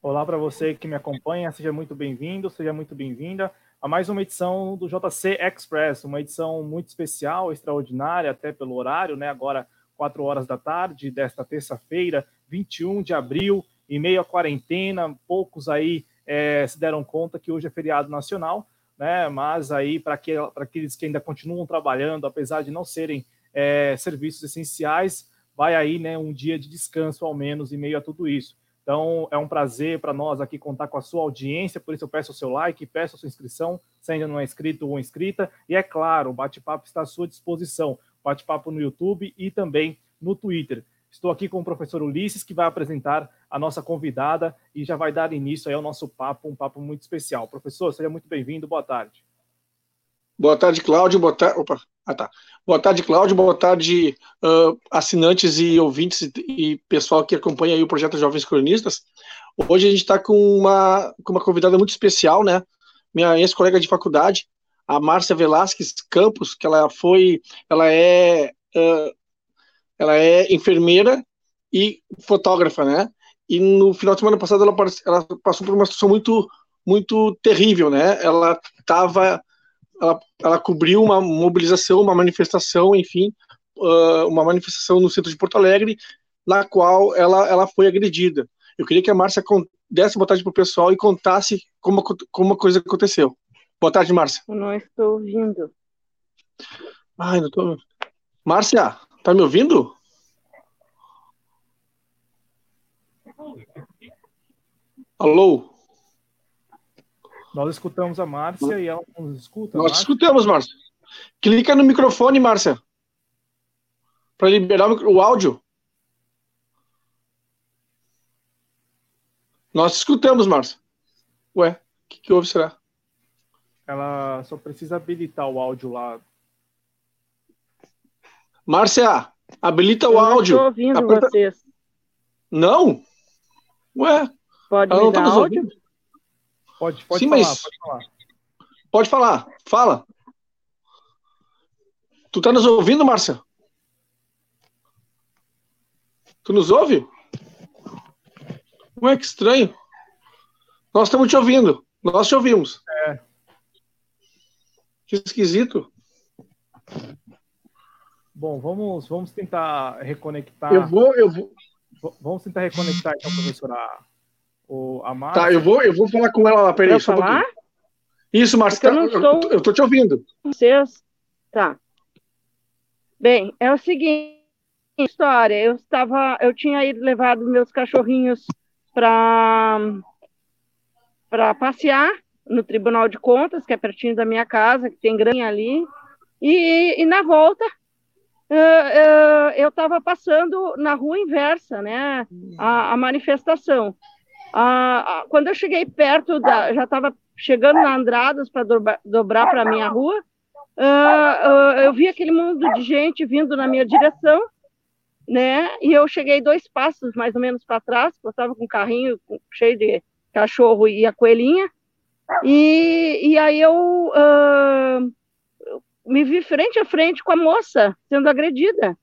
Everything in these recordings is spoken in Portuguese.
Olá para você que me acompanha, seja muito bem-vindo, seja muito bem-vinda a mais uma edição do JC Express, uma edição muito especial, extraordinária, até pelo horário, né? Agora, 4 horas da tarde desta terça-feira, 21 de abril, em meio à quarentena, poucos aí é, se deram conta que hoje é feriado nacional, né? Mas aí, para aqueles que ainda continuam trabalhando, apesar de não serem é, serviços essenciais, vai aí né, um dia de descanso, ao menos, em meio a tudo isso. Então, é um prazer para nós aqui contar com a sua audiência, por isso eu peço o seu like, peço a sua inscrição, se ainda não é inscrito ou inscrita. E é claro, o bate-papo está à sua disposição. Bate-papo no YouTube e também no Twitter. Estou aqui com o professor Ulisses, que vai apresentar a nossa convidada e já vai dar início ao nosso papo, um papo muito especial. Professor, seja muito bem-vindo, boa tarde. Boa tarde, Cláudio. Boa tarde. Opa. Ah, tá. Boa tarde, Cláudio. Boa tarde, uh, assinantes e ouvintes e, e pessoal que acompanha o projeto Jovens Cronistas. Hoje a gente está com uma, com uma convidada muito especial, né? Minha ex-colega de faculdade, a Márcia Velasquez Campos, que ela foi, ela é, uh, ela é enfermeira e fotógrafa, né? E no final de semana passada ela, ela passou por uma situação muito, muito terrível, né? Ela estava ela, ela cobriu uma mobilização, uma manifestação, enfim, uh, uma manifestação no centro de Porto Alegre, na qual ela, ela foi agredida. Eu queria que a Márcia desse boa tarde para o pessoal e contasse como, como a coisa aconteceu. Boa tarde, Márcia. Eu não estou ouvindo. Ai, não estou. Márcia, tá me ouvindo? Alô? Nós escutamos a Márcia e ela nos escuta. Nós Márcia? escutamos, Márcia. Clica no microfone, Márcia. Para liberar o áudio. Nós escutamos, Márcia. Ué, o que, que houve, será? Ela só precisa habilitar o áudio lá. Márcia, habilita o áudio. Estou ouvindo Aperta... vocês. Não? Ué? Pode ela não tá áudio? Ouvindo. Pode, pode Sim, falar, mas... pode falar. Pode falar, fala. Tu tá nos ouvindo, Márcia? Tu nos ouve? Ué, que estranho. Nós estamos te ouvindo. Nós te ouvimos. É. Que esquisito. Bom, vamos, vamos tentar reconectar. Eu vou, eu vou. Vamos tentar reconectar então, professora o, a Márcia. Tá, eu vou, eu vou falar com ela lá, peraí, só falar? Um Isso, Márcia, tá, eu, estou... eu, eu tô te ouvindo. Vocês, tá. Bem, é o seguinte, história, eu estava, eu tinha ido levado meus cachorrinhos para para passear no Tribunal de Contas, que é pertinho da minha casa, que tem granja ali, e, e na volta eu estava passando na rua inversa, né, a, a manifestação. Ah, ah, quando eu cheguei perto da, já estava chegando na Andradas para dobrar, dobrar para a minha rua, ah, eu vi aquele mundo de gente vindo na minha direção, né? E eu cheguei dois passos mais ou menos para trás, eu estava com um carrinho cheio de cachorro e a coelhinha, e, e aí eu me vi frente a frente com a moça sendo agredida.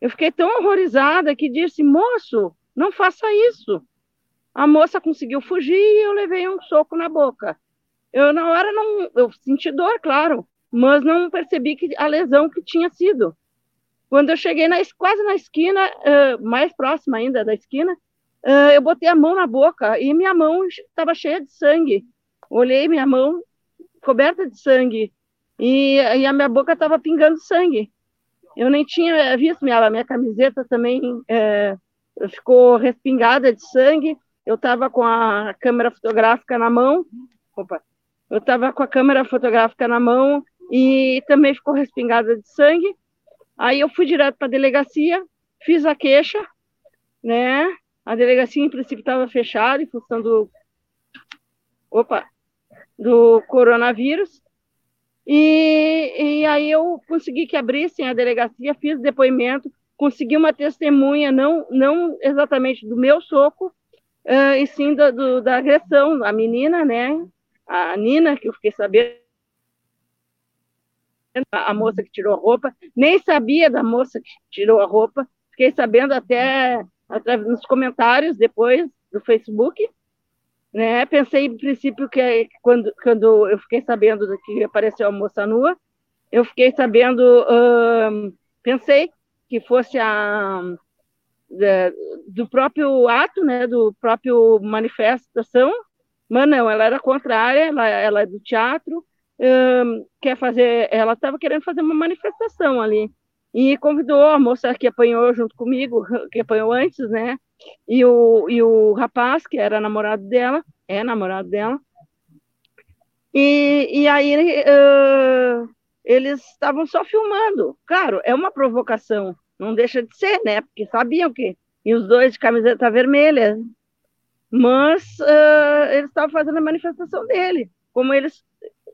Eu fiquei tão horrorizada que disse: moço, não faça isso. A moça conseguiu fugir e eu levei um soco na boca. Eu, na hora, não. Eu senti dor, claro, mas não percebi que a lesão que tinha sido. Quando eu cheguei na, quase na esquina, uh, mais próxima ainda da esquina, uh, eu botei a mão na boca e minha mão estava cheia de sangue. Olhei minha mão coberta de sangue e, e a minha boca estava pingando sangue. Eu nem tinha visto minha, minha camiseta também é, ficou respingada de sangue eu estava com a câmera fotográfica na mão, opa, eu estava com a câmera fotográfica na mão e também ficou respingada de sangue. Aí eu fui direto para a delegacia, fiz a queixa, né? A delegacia, em princípio, estava fechada em função do, opa, do coronavírus. E, e aí eu consegui que abrissem a delegacia, fiz depoimento, consegui uma testemunha, não, não exatamente do meu soco, uh, e sim do, do, da agressão. A menina, né? A Nina, que eu fiquei sabendo, a moça que tirou a roupa, nem sabia da moça que tirou a roupa, fiquei sabendo até nos comentários depois do Facebook, né? Pensei, em princípio, que quando, quando eu fiquei sabendo que apareceu a moça nua, eu fiquei sabendo, uh, pensei que fosse a do próprio ato, né, do próprio manifestação, mas não, ela era contrária, ela, ela é do teatro, um, quer fazer, ela estava querendo fazer uma manifestação ali, e convidou a moça que apanhou junto comigo, que apanhou antes, né, e o, e o rapaz, que era namorado dela, é namorado dela, e, e aí uh, eles estavam só filmando. Claro, é uma provocação, não deixa de ser, né? Porque sabiam que. E os dois de camiseta vermelha. Mas uh, eles estavam fazendo a manifestação dele. Como eles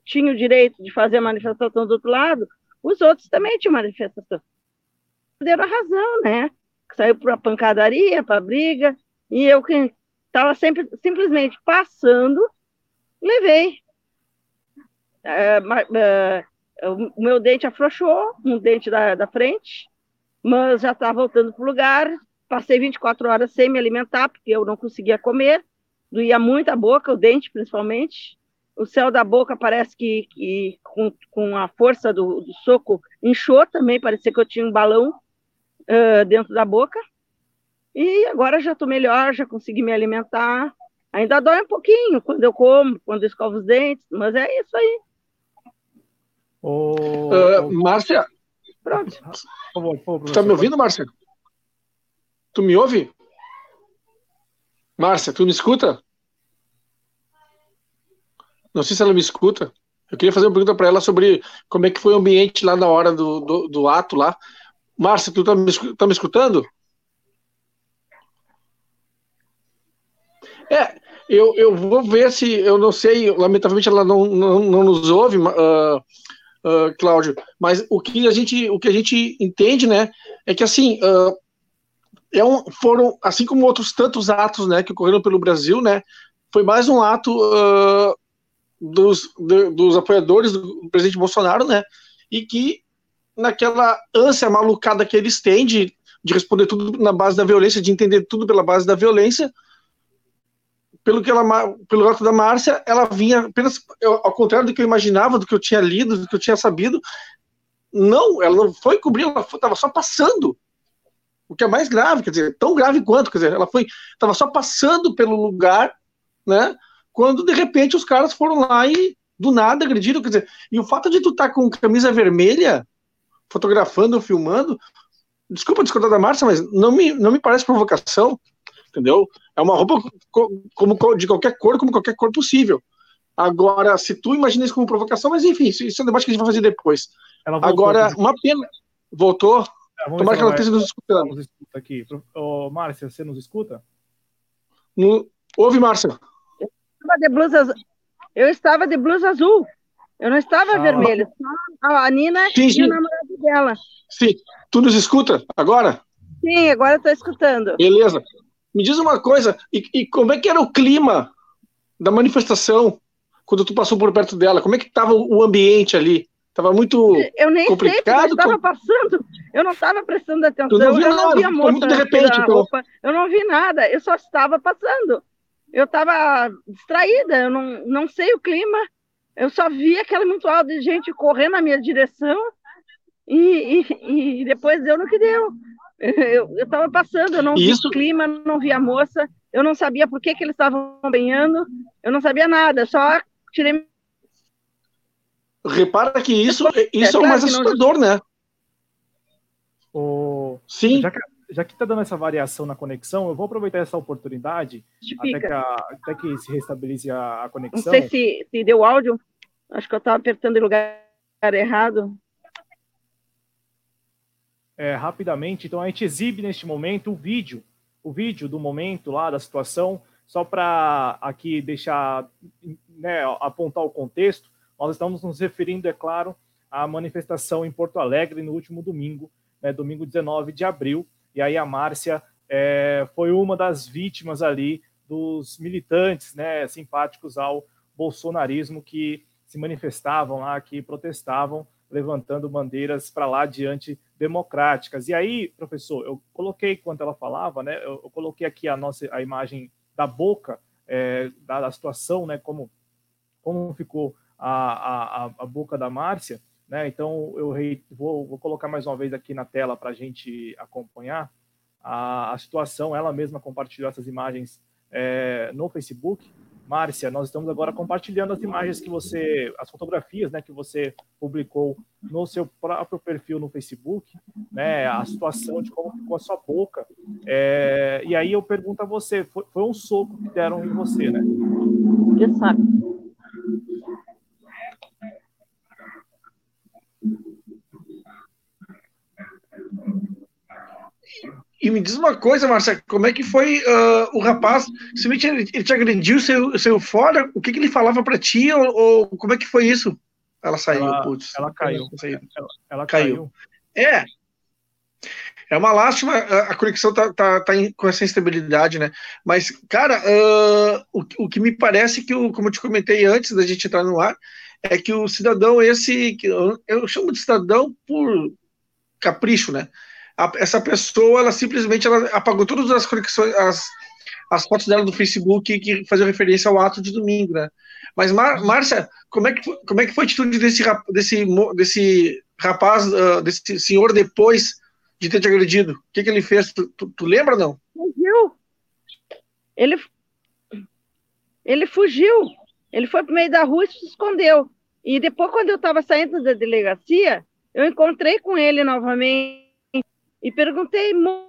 tinham o direito de fazer a manifestação do outro lado, os outros também tinham manifestação. Deram a razão, né? Saiu para a pancadaria, para a briga. E eu que estava sempre simplesmente passando, levei. Uh, uh, o meu dente afrouxou, um dente da, da frente, mas já está voltando para o lugar. Passei 24 horas sem me alimentar, porque eu não conseguia comer, doía muito a boca, o dente principalmente. O céu da boca parece que, que com, com, a força do, do, soco inchou também, parecia que eu tinha um balão uh, dentro da boca. E agora já estou melhor, já consegui me alimentar. Ainda dói um pouquinho quando eu como, quando eu escovo os dentes, mas é isso aí. Uh, Márcia, Pronto. Por favor, por favor, tá me ouvindo, Márcia? Tu me ouve? Márcia, tu me escuta? Não sei se ela me escuta. Eu queria fazer uma pergunta para ela sobre como é que foi o ambiente lá na hora do, do, do ato lá. Márcia, tu tá me, tá me escutando? É, eu, eu vou ver se, eu não sei, lamentavelmente ela não, não, não nos ouve, uh, uh, Cláudio, mas o que a gente, o que a gente entende, né, é que assim, uh, é um, foram, assim como outros tantos atos, né, que ocorreram pelo Brasil, né, foi mais um ato uh, dos, de, dos apoiadores do presidente Bolsonaro, né, e que naquela ânsia malucada que eles têm de, de responder tudo na base da violência, de entender tudo pela base da violência, pelo que ela, pelo relato da Márcia, ela vinha apenas eu, ao contrário do que eu imaginava, do que eu tinha lido, do que eu tinha sabido. Não, ela não foi cobrir, ela estava só passando. O que é mais grave, quer dizer, tão grave quanto, quer dizer, ela foi, estava só passando pelo lugar, né? Quando de repente os caras foram lá e do nada agrediram, quer dizer, e o fato de tu estar tá com camisa vermelha, fotografando, filmando, desculpa discordar da Márcia, mas não me, não me parece provocação entendeu? É uma roupa como de qualquer cor, como qualquer cor possível. Agora, se tu imagina isso como provocação, mas enfim, isso, isso é um debate que a gente vai fazer depois. Agora, uma pena. Voltou. É, Tomara que ela esteja nos escutando. Nos escuta aqui. Ô, Márcia, você nos escuta? No... Ouve, Márcia. Eu estava de blusa, eu estava de blusa azul. Eu não estava ah, vermelha. A Nina sim, sim. e o namorado dela. Sim. Tu nos escuta agora? Sim, agora estou escutando. Beleza. Me diz uma coisa, e, e, como é que era o clima da manifestação quando tu passou por perto dela? Como é que estava o ambiente ali? Estava muito eu nem complicado? Sei, estava passando, eu não estava prestando atenção, não eu não vi a moça de repente, então. roupa, eu não vi nada, eu só estava passando. Eu estava distraída, eu não, não sei o clima, eu só vi aquela muito alta de gente correndo na minha direção e, e, e depois deu no que deu. Eu estava passando, eu não Isso... vi o clima, não vi a moça, eu não sabia por que, que eles estavam banhando, eu não sabia nada, só tirei. Repara que isso, isso é, é o mais assustador, não... né? O... Sim. Já que, já que está dando essa variação na conexão, eu vou aproveitar essa oportunidade até que, a, até que, se restabeleça a, a conexão. Não sei se, se deu áudio, acho que eu estava apertando em lugar errado é, rapidamente. Então a gente exibe neste momento o vídeo, o vídeo do momento lá da situação, só para aqui deixar, né, apontar o contexto. Nós estamos nos referindo, é claro, à manifestação em Porto Alegre no último domingo, né, domingo 19 de abril. E aí a Márcia é, foi uma das vítimas ali dos militantes, né, simpáticos ao bolsonarismo que se manifestavam lá, que protestavam levantando bandeiras para lá diante democráticas. E aí, professor, eu coloquei, quando ela falava, né, eu, eu, coloquei aqui a nossa a imagem da boca, é, da, da, situação, né, como, como ficou a, a, a boca da Márcia, né, então eu vou, vou colocar mais uma vez aqui na tela para a gente acompanhar a, a situação, ela mesma compartilhou essas imagens é, no Facebook, Márcia, nós estamos agora compartilhando as imagens que você, as fotografias, né, que você publicou no seu próprio perfil no Facebook, né, a situação de como ficou a sua boca. É, e aí eu pergunto a você, foi, foi, um soco que deram em você, né? Exato. E me diz uma coisa, Marcia, como é que foi uh, o rapaz? Se ele, ele te agrediu, saiu, saiu fora, o que, que ele falava para ti, ou, ou, como é que foi isso? Ela saiu, ela, putz. Ela caiu. Ela, ela caiu. caiu. É. É uma lástima, a, conexão tá, tá, tá em, com essa instabilidade, né? Mas, cara, uh, o, o que me parece que, o, como eu te comentei antes da gente entrar no ar, é que o cidadão esse, que eu, eu chamo de cidadão por capricho, né? A, essa pessoa, ela simplesmente ela apagou todas as conexões, as, as fotos dela do Facebook que faziam referência ao ato de domingo, né? Mas, Mar, Márcia, como é, que, como é que foi a atitude desse, desse, desse rapaz, uh, desse senhor, depois de ter te agredido? O que, que ele fez? Tu, tu, tu lembra não? Fugiu. Ele, ele fugiu. Ele foi para o meio da rua e se escondeu. E depois, quando eu estava saindo da delegacia, eu encontrei com ele novamente e perguntei, não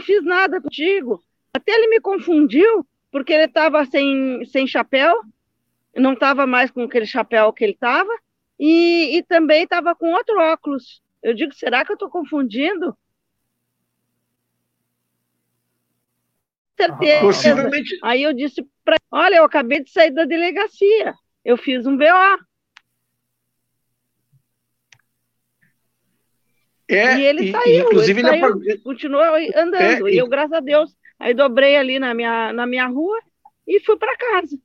fiz nada contigo. Até ele me confundiu, porque ele estava sem, sem chapéu, não estava mais com aquele chapéu que ele estava, e, e também estava com outro óculos. Eu digo, será que eu estou confundindo? Certeza. Possivelmente. Aí eu disse para olha, eu acabei de sair da delegacia, eu fiz um BO. É, e ele saiu, inclusive ele, saiu, ele continuou andando. É, e eu, graças a Deus, aí dobrei ali na minha, na minha rua e fui para casa.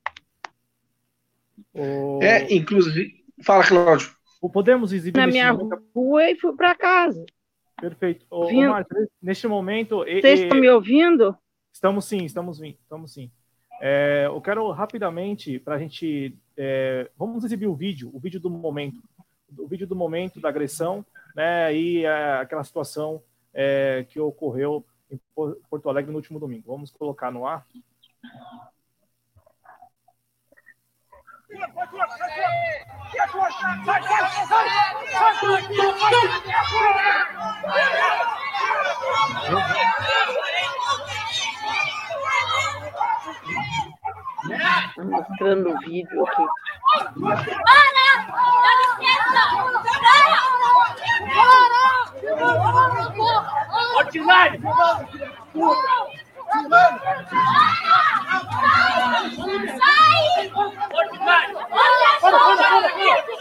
É, inclusive. Fala, Cláudio. Podemos exibir na minha momento... rua e fui para casa. Perfeito. Ô, ô Marcos, neste momento. Vocês estão me ouvindo? Estamos sim, estamos sim, estamos sim. É, eu quero rapidamente, para a gente. É, vamos exibir o vídeo, o vídeo do momento. O vídeo do momento da agressão né, e é, aquela situação é, que ocorreu em Porto Alegre no último domingo. Vamos colocar no ar. Mostrando o vídeo aqui. Ordinário! Sai! Ordinário!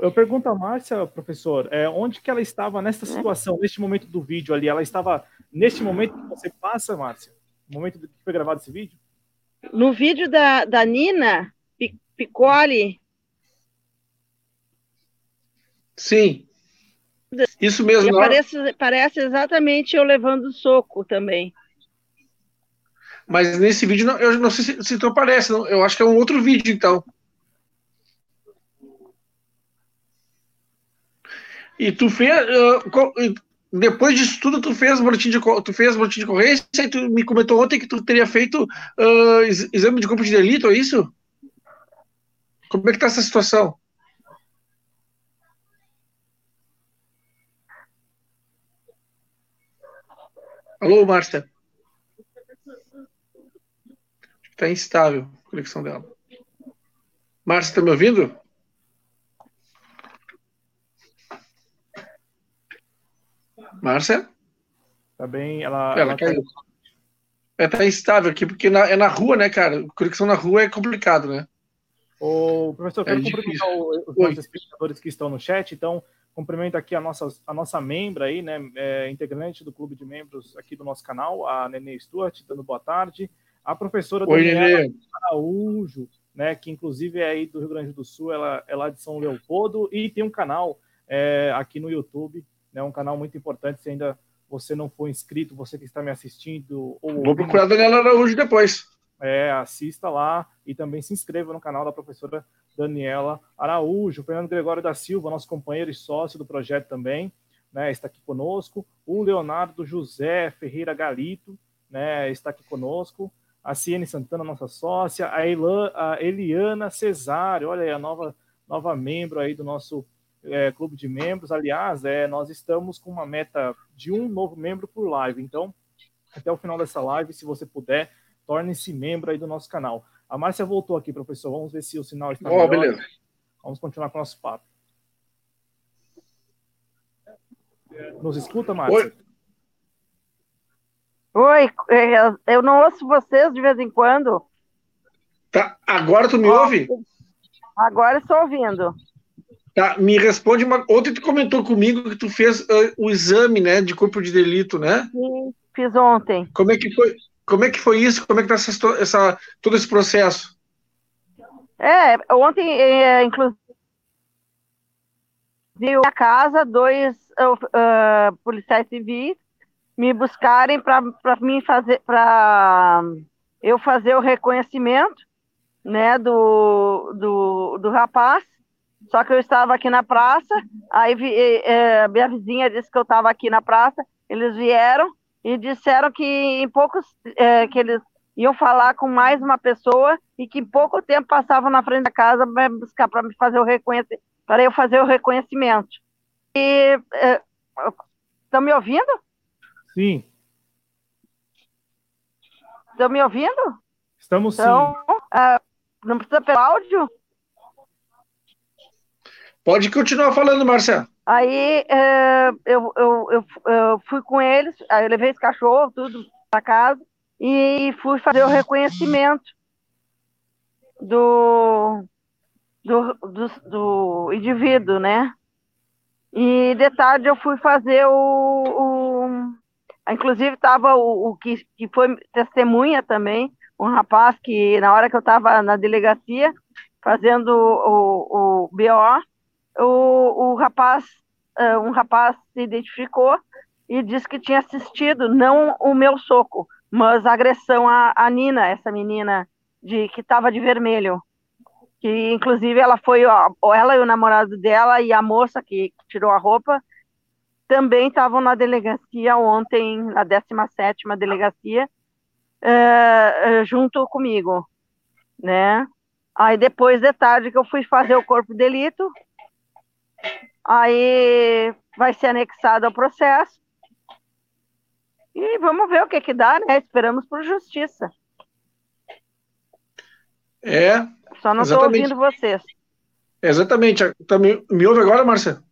Eu pergunto a Márcia, professor, é, onde que ela estava nessa situação, neste momento do vídeo ali? Ela estava neste momento que você passa, Márcia? No momento que foi gravado esse vídeo? No vídeo da, da Nina Piccoli. Sim. Isso mesmo. Parece, parece exatamente eu levando soco também. Mas nesse vídeo, não, eu não sei se, se tu aparece, não, eu acho que é um outro vídeo, então. E tu fez. Uh, depois disso tudo, tu fez boletim de, tu fez boletim de ocorrência e tu me comentou ontem que tu teria feito uh, exame de corpo de delito, é isso? Como é que tá essa situação? Alô, Márcia? Está instável a conexão dela. Márcia, está me ouvindo? Márcia? Tá bem, ela. Ela, ela caiu. É, tá instável aqui, porque na, é na rua, né, cara? Conexão na rua é complicado, né? O professor, quero é cumprimentar os nossos espectadores que estão no chat, então cumprimento aqui a nossa, a nossa membra aí, né, é, integrante do clube de membros aqui do nosso canal, a Nenê Stuart, dando boa tarde, a professora Oi, Daniela Araújo, né, que inclusive é aí do Rio Grande do Sul, ela é lá de São Leopoldo e tem um canal é, aqui no YouTube, né, um canal muito importante, se ainda você não for inscrito, você que está me assistindo. Ou Vou procurar a Daniela Araújo depois. É, assista lá e também se inscreva no canal da professora Daniela Araújo, Fernando Gregório da Silva, nosso companheiro e sócio do projeto também, né, está aqui conosco, o Leonardo José Ferreira Galito, né, está aqui conosco, a Ciene Santana, nossa sócia, a, Elan, a Eliana Cesário, olha aí, a nova, nova membro aí do nosso é, clube de membros. Aliás, é, nós estamos com uma meta de um novo membro por live. Então, até o final dessa live, se você puder, torne-se membro aí do nosso canal. A Márcia voltou aqui, professor. Vamos ver se o sinal está oh, melhor. beleza. Vamos continuar com o nosso papo. Nos escuta, Márcia? Oi. Oi, eu não ouço vocês de vez em quando. Tá, agora tu me ouve? Agora estou ouvindo. Tá, me responde uma. Ontem tu comentou comigo que tu fez uh, o exame, né, de corpo de delito, né? Sim, fiz ontem. Como é que foi? Como é que foi isso? Como é que tá essa, essa todo esse processo? É, ontem, é, inclusive, viu a casa dois uh, policiais civis me buscarem para mim fazer para eu fazer o reconhecimento né do, do, do rapaz só que eu estava aqui na praça aí é, minha vizinha disse que eu estava aqui na praça eles vieram e disseram que em poucos é, que eles iam falar com mais uma pessoa e que em pouco tempo passavam na frente da casa para buscar para me fazer o reconhecimento para eu fazer o reconhecimento e estão é, me ouvindo Sim. Estão me ouvindo? Estamos então, sim. Uh, não precisa pelo áudio? Pode continuar falando, Marcelo. Aí uh, eu, eu, eu, eu, fui com eles, aí eu levei esse cachorro, tudo para casa, e fui fazer o reconhecimento do, do, do, do indivíduo, né? E de tarde eu fui fazer o, o Inclusive estava o, o, que, que foi testemunha também, um rapaz que na hora que eu estava na delegacia fazendo o, o BO, o, o rapaz, uh, um rapaz se identificou e disse que tinha assistido não o meu soco, mas a agressão à, à Nina, essa menina de que estava de vermelho. Que inclusive ela foi, ó, ela e o namorado dela e a moça que, que tirou a roupa também estavam na delegacia ontem, na 17ª delegacia, uh, junto comigo, né? Aí depois de tarde que eu fui fazer o corpo de delito, aí vai ser anexado ao processo, e vamos ver o que que dá, né? Esperamos por justiça. É. Só não estou ouvindo vocês. Exatamente. Também me ouve agora, Márcia?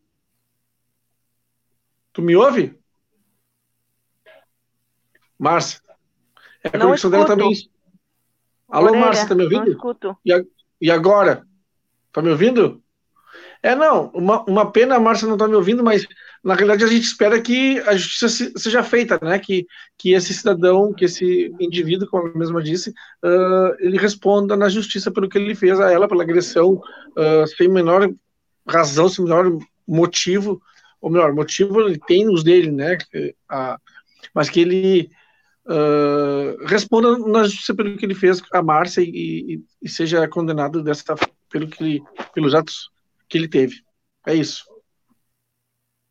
Tu me ouve? Márcia. É a conexão dela também. Alô, Márcia, tá me ouvindo? Não escuto. E, e agora? Tá me ouvindo? É, não, uma, uma pena a Márcia não tá me ouvindo, mas na realidade a gente espera que a justiça seja feita, né? Que, que esse cidadão, que esse indivíduo, como a mesma disse, uh, ele responda na justiça pelo que ele fez a ela, pela agressão, uh, sem menor razão, sem menor motivo, ou melhor, motivo ele tem os dele, né? A, mas que ele uh, responda na justiça pelo que ele fez a Márcia e, e, e, seja condenado dessa pelo que pelos atos que ele teve. É isso.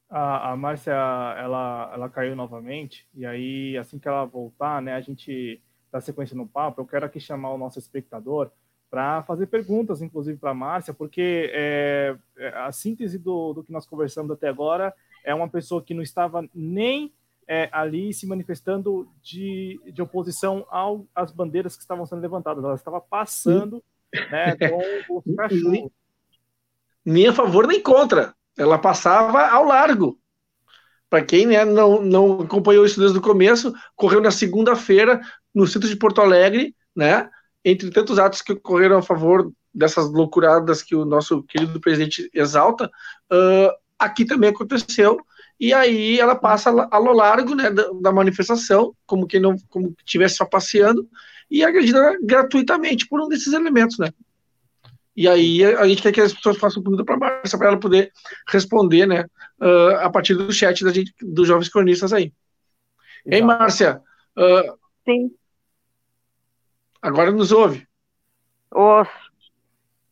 A, a Márcia, ela, ela caiu novamente, e aí, assim que ela voltar, né, a gente dá sequência no papo, eu quero aqui chamar o nosso espectador para fazer perguntas, inclusive para a Márcia, porque é, é, a síntese do, do que nós conversamos até agora é uma pessoa que não estava nem é, ali se manifestando de, de oposição ao, às bandeiras que estavam sendo levantadas, ela estava passando né, com os cachorros. Nem a favor nem contra, ela passava ao largo. Para quem né, não, não acompanhou isso desde o começo, correu na segunda-feira no centro de Porto Alegre, né? entre tantos atos que ocorreram a favor dessas loucuradas que o nosso querido presidente exalta, uh, aqui também aconteceu. E aí ela passa ao largo né, da, da, manifestação, como que não como estivesse só passeando, e agredida gratuitamente por um desses elementos, né? E aí a gente quer que as pessoas façam pergunta para a Márcia, para ela poder responder, né, uh, a partir do chat da gente, dos jovens cronistas aí. Hein, Márcia? Uh, Sim. Agora nos ouve. Ouço.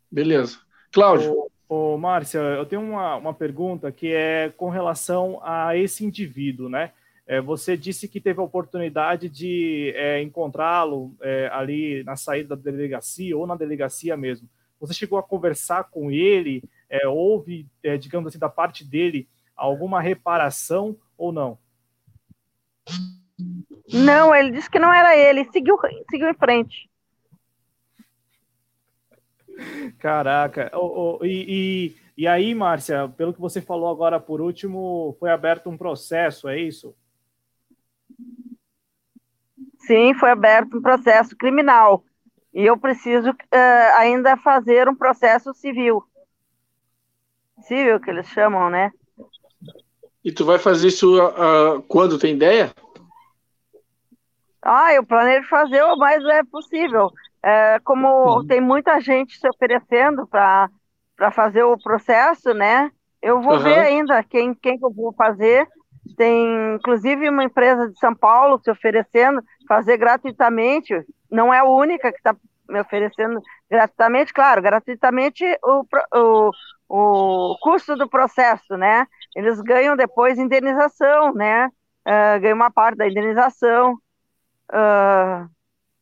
Beleza. Cláudio. Ô, ô, Márcia, eu tenho uma, uma pergunta que é com relação a esse indivíduo, né? É, você disse que teve a oportunidade de é, encontrá-lo é, ali na saída da delegacia ou na delegacia mesmo. Você chegou a conversar com ele? É, houve, é, digamos assim, da parte dele alguma reparação ou não? Não, ele disse que não era ele, seguiu, seguiu em frente. Caraca, oh, oh, e, e, e aí, Márcia, pelo que você falou agora por último, foi aberto um processo, é isso? Sim, foi aberto um processo criminal. E eu preciso uh, ainda fazer um processo civil. Civil, que eles chamam, né? E tu vai fazer isso uh, quando tem ideia? Ah, eu planejo fazer o mais é possível. É, como uhum. tem muita gente se oferecendo para fazer o processo, né? Eu vou uhum. ver ainda quem, quem que eu vou fazer. Tem, inclusive, uma empresa de São Paulo se oferecendo fazer gratuitamente não é a única que está me oferecendo gratuitamente, claro, gratuitamente o, o, o custo do processo, né? Eles ganham depois indenização, né? Uh, ganham uma parte da indenização. Uh,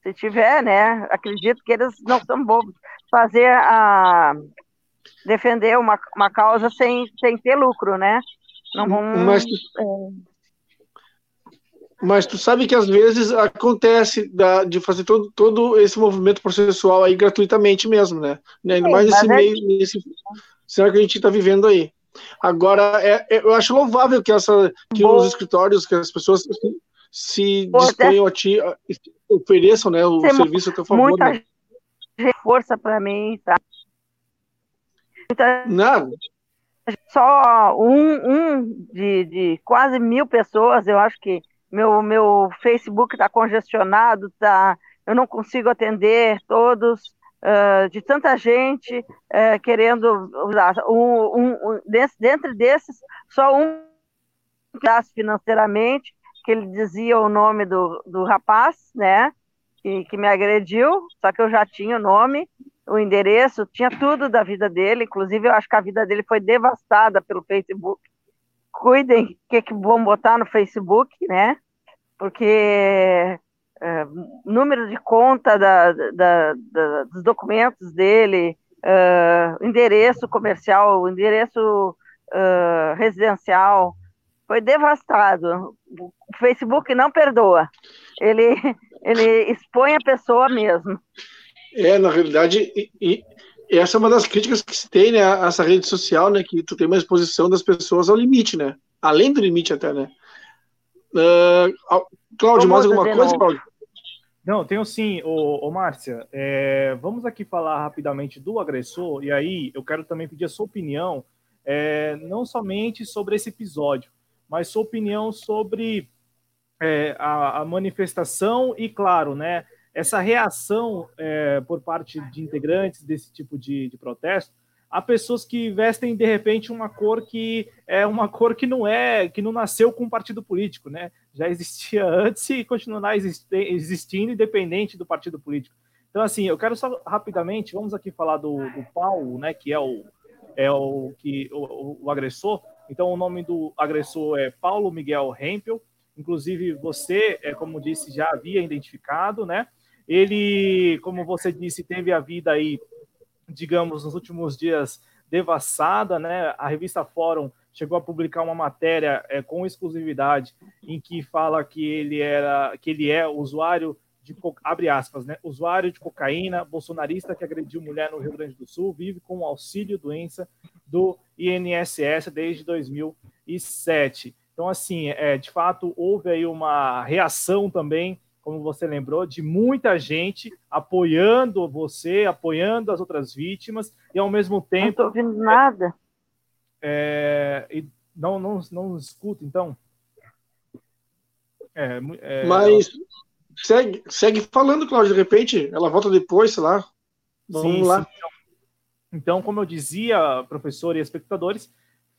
se tiver, né? Acredito que eles não são bobos. Fazer a defender uma, uma causa sem, sem ter lucro, né? Não. Mas, mas tu sabe que às vezes acontece da, de fazer todo, todo esse movimento processual aí gratuitamente mesmo, né? Ainda mais nesse é... meio, nesse cenário que a gente está vivendo aí. Agora, é, é, eu acho louvável que, essa, que os escritórios, que as pessoas se, se disponham a ti, ofereçam né, o Tem serviço a teu favor. Muita né? força para mim, tá? Muita... Nada só um, um de, de, quase mil pessoas, eu acho que meu, meu Facebook está congestionado, tá, eu não consigo atender todos, uh, de tanta gente uh, querendo usar. Um, um, um, desse, dentro desses, só um financeiramente, que ele dizia o nome do, do rapaz, né, que, que me agrediu, só que eu já tinha o nome, o endereço, tinha tudo da vida dele, inclusive eu acho que a vida dele foi devastada pelo Facebook. Cuidem o que, que vão botar no Facebook, né? Porque é, número de conta da, da, da, dos documentos dele, é, endereço comercial, endereço é, residencial, foi devastado. O Facebook não perdoa. Ele, ele expõe a pessoa mesmo. É, na realidade, e, e, essa é uma das críticas que se tem, né, a essa rede social, né, que tu tem uma exposição das pessoas ao limite, né, além do limite até, né. Uh, Cláudio, mais alguma coisa, Cláudio? Não, tenho sim, ô, ô Márcia. É, vamos aqui falar rapidamente do agressor, e aí eu quero também pedir a sua opinião, é, não somente sobre esse episódio, mas sua opinião sobre é, a, a, manifestação e, claro, né, essa reação é, por parte de integrantes desse tipo de, de protesto a pessoas que vestem de repente uma cor que é uma cor que não é, que não nasceu com um partido político, né? Já existia antes e continuará existindo independente do partido político. Então, assim, eu quero só rapidamente, vamos aqui falar do, do Paulo, né? Que é o é o que o, o, agressor. Então, o nome do agressor é Paulo Miguel Hempel. Inclusive, você, é, como disse, já havia identificado, né? Ele, como você disse, teve a vida aí, digamos, nos últimos dias devassada, né? A revista Fórum chegou a publicar uma matéria é, com exclusividade em que fala que ele era, que ele é usuário de abre aspas, né? Usuário de cocaína, bolsonarista que agrediu mulher no Rio Grande do Sul, vive com auxílio doença do INSS desde 2007. Então, assim, é, de fato, houve aí uma reação também como você lembrou, de muita gente apoiando você, apoiando as outras vítimas, e ao mesmo tempo. Não estou ouvindo nada. É, e não, não, não escuta, então. É, é, Mas segue, segue falando, Cláudio, de repente, ela volta depois, sei lá. Vamos sim, lá. Sim. Então, como eu dizia, professor e espectadores,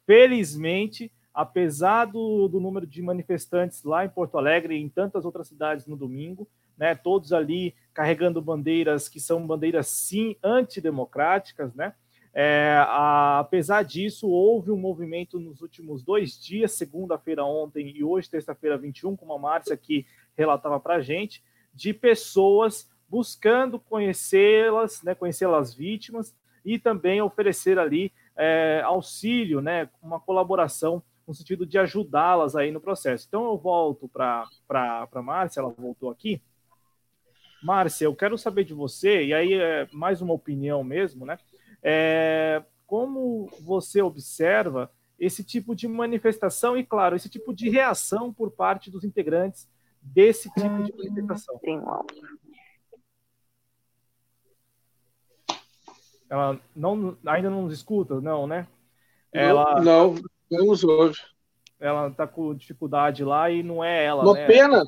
felizmente, apesar do, do número de manifestantes lá em Porto Alegre e em tantas outras cidades no domingo, né, todos ali carregando bandeiras que são bandeiras sim antidemocráticas, né? É, a, apesar disso, houve um movimento nos últimos dois dias, segunda-feira ontem e hoje, terça-feira 21, como a Márcia aqui relatava para a gente, de pessoas buscando conhecê-las, né, conhecê-las vítimas e também oferecer ali é, auxílio, né, uma colaboração no sentido de ajudá-las aí no processo. Então eu volto para a Márcia, ela voltou aqui. Márcia, eu quero saber de você, e aí é mais uma opinião mesmo, né? É, como você observa esse tipo de manifestação e, claro, esse tipo de reação por parte dos integrantes desse tipo de manifestação? Ela não, ainda não nos escuta, não, né? Ela, não, não nos ouve. Ela está com dificuldade lá e não é ela. Uma né? pena.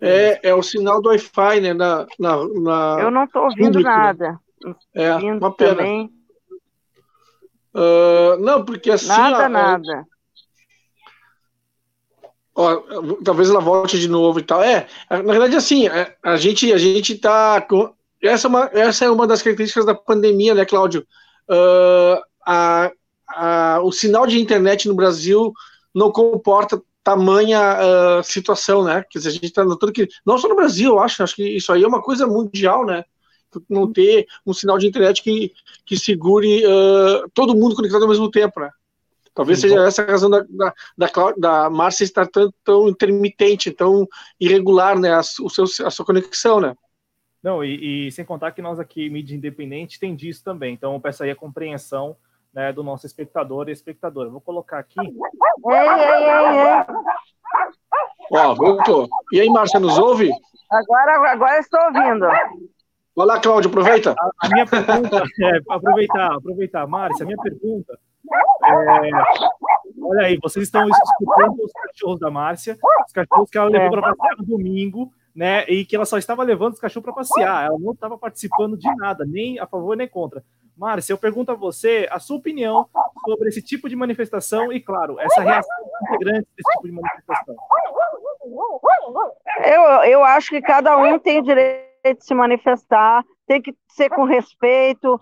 É, é o sinal do Wi-Fi, né? Na, na, na Eu não estou ouvindo público. nada. É, uma pena. Uh, não, porque assim. Nada, ó, nada. Ó, talvez ela volte de novo e tal. É, na verdade, assim, a, é, a gente a gente tá com. Essa é, uma, essa é uma das características da pandemia, né, Cláudio? Uh, a, a, o sinal de internet no Brasil não comporta tamanha uh, situação, né? Quer dizer, a gente está notando que, não só no Brasil, eu acho, acho que isso aí é uma coisa mundial, né? Não ter um sinal de internet que, que segure uh, todo mundo conectado ao mesmo tempo, né? Talvez seja essa a razão da, da, da, da Márcia estar tão, tão intermitente, tão irregular, né? A, o seu, a sua conexão, né? Não, e, e, sem contar que nós aqui, mídia independente, tem disso também. Então, eu peço aí a compreensão né, do nosso espectador e espectadora. Vou colocar aqui. Ó, voltou. E aí, Márcia, nos ouve? Agora, agora estou ouvindo. Vai lá, Cláudio, aproveita. A, a minha pergunta é, aproveitar, aproveitar. Márcia, a minha pergunta é, olha aí, vocês estão escutando os cachorros da Márcia, os cachorros que ela levou para passear no domingo, né? E que ela só estava levando os cachorros para passear, ela não estava participando de nada, nem a favor nem contra. Márcia, eu pergunto a você a sua opinião sobre esse tipo de manifestação e, claro, essa reação integrante desse tipo de manifestação. Eu, eu acho que cada um tem direito de se manifestar, tem que ser com respeito.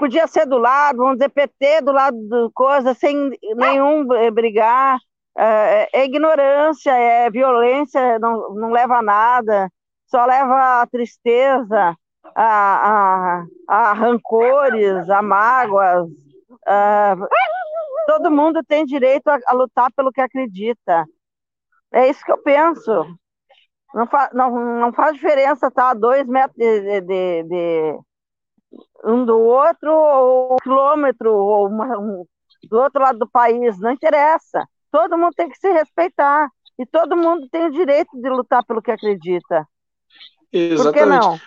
Podia ser do lado, vamos dizer, PT do lado do coisa, sem nenhum brigar. É, é ignorância, é violência, não, não leva a nada, só leva a tristeza a, a, a rancores, a mágoas. A, todo mundo tem direito a, a, lutar pelo que acredita. É isso que eu penso. Não, fa, não, não faz diferença estar tá, dois metros de, de, de, um do outro, ou um quilômetro, ou uma, um, do outro lado do país, não interessa. Todo mundo tem que se respeitar. E todo mundo tem o direito de lutar pelo que acredita. Exatamente.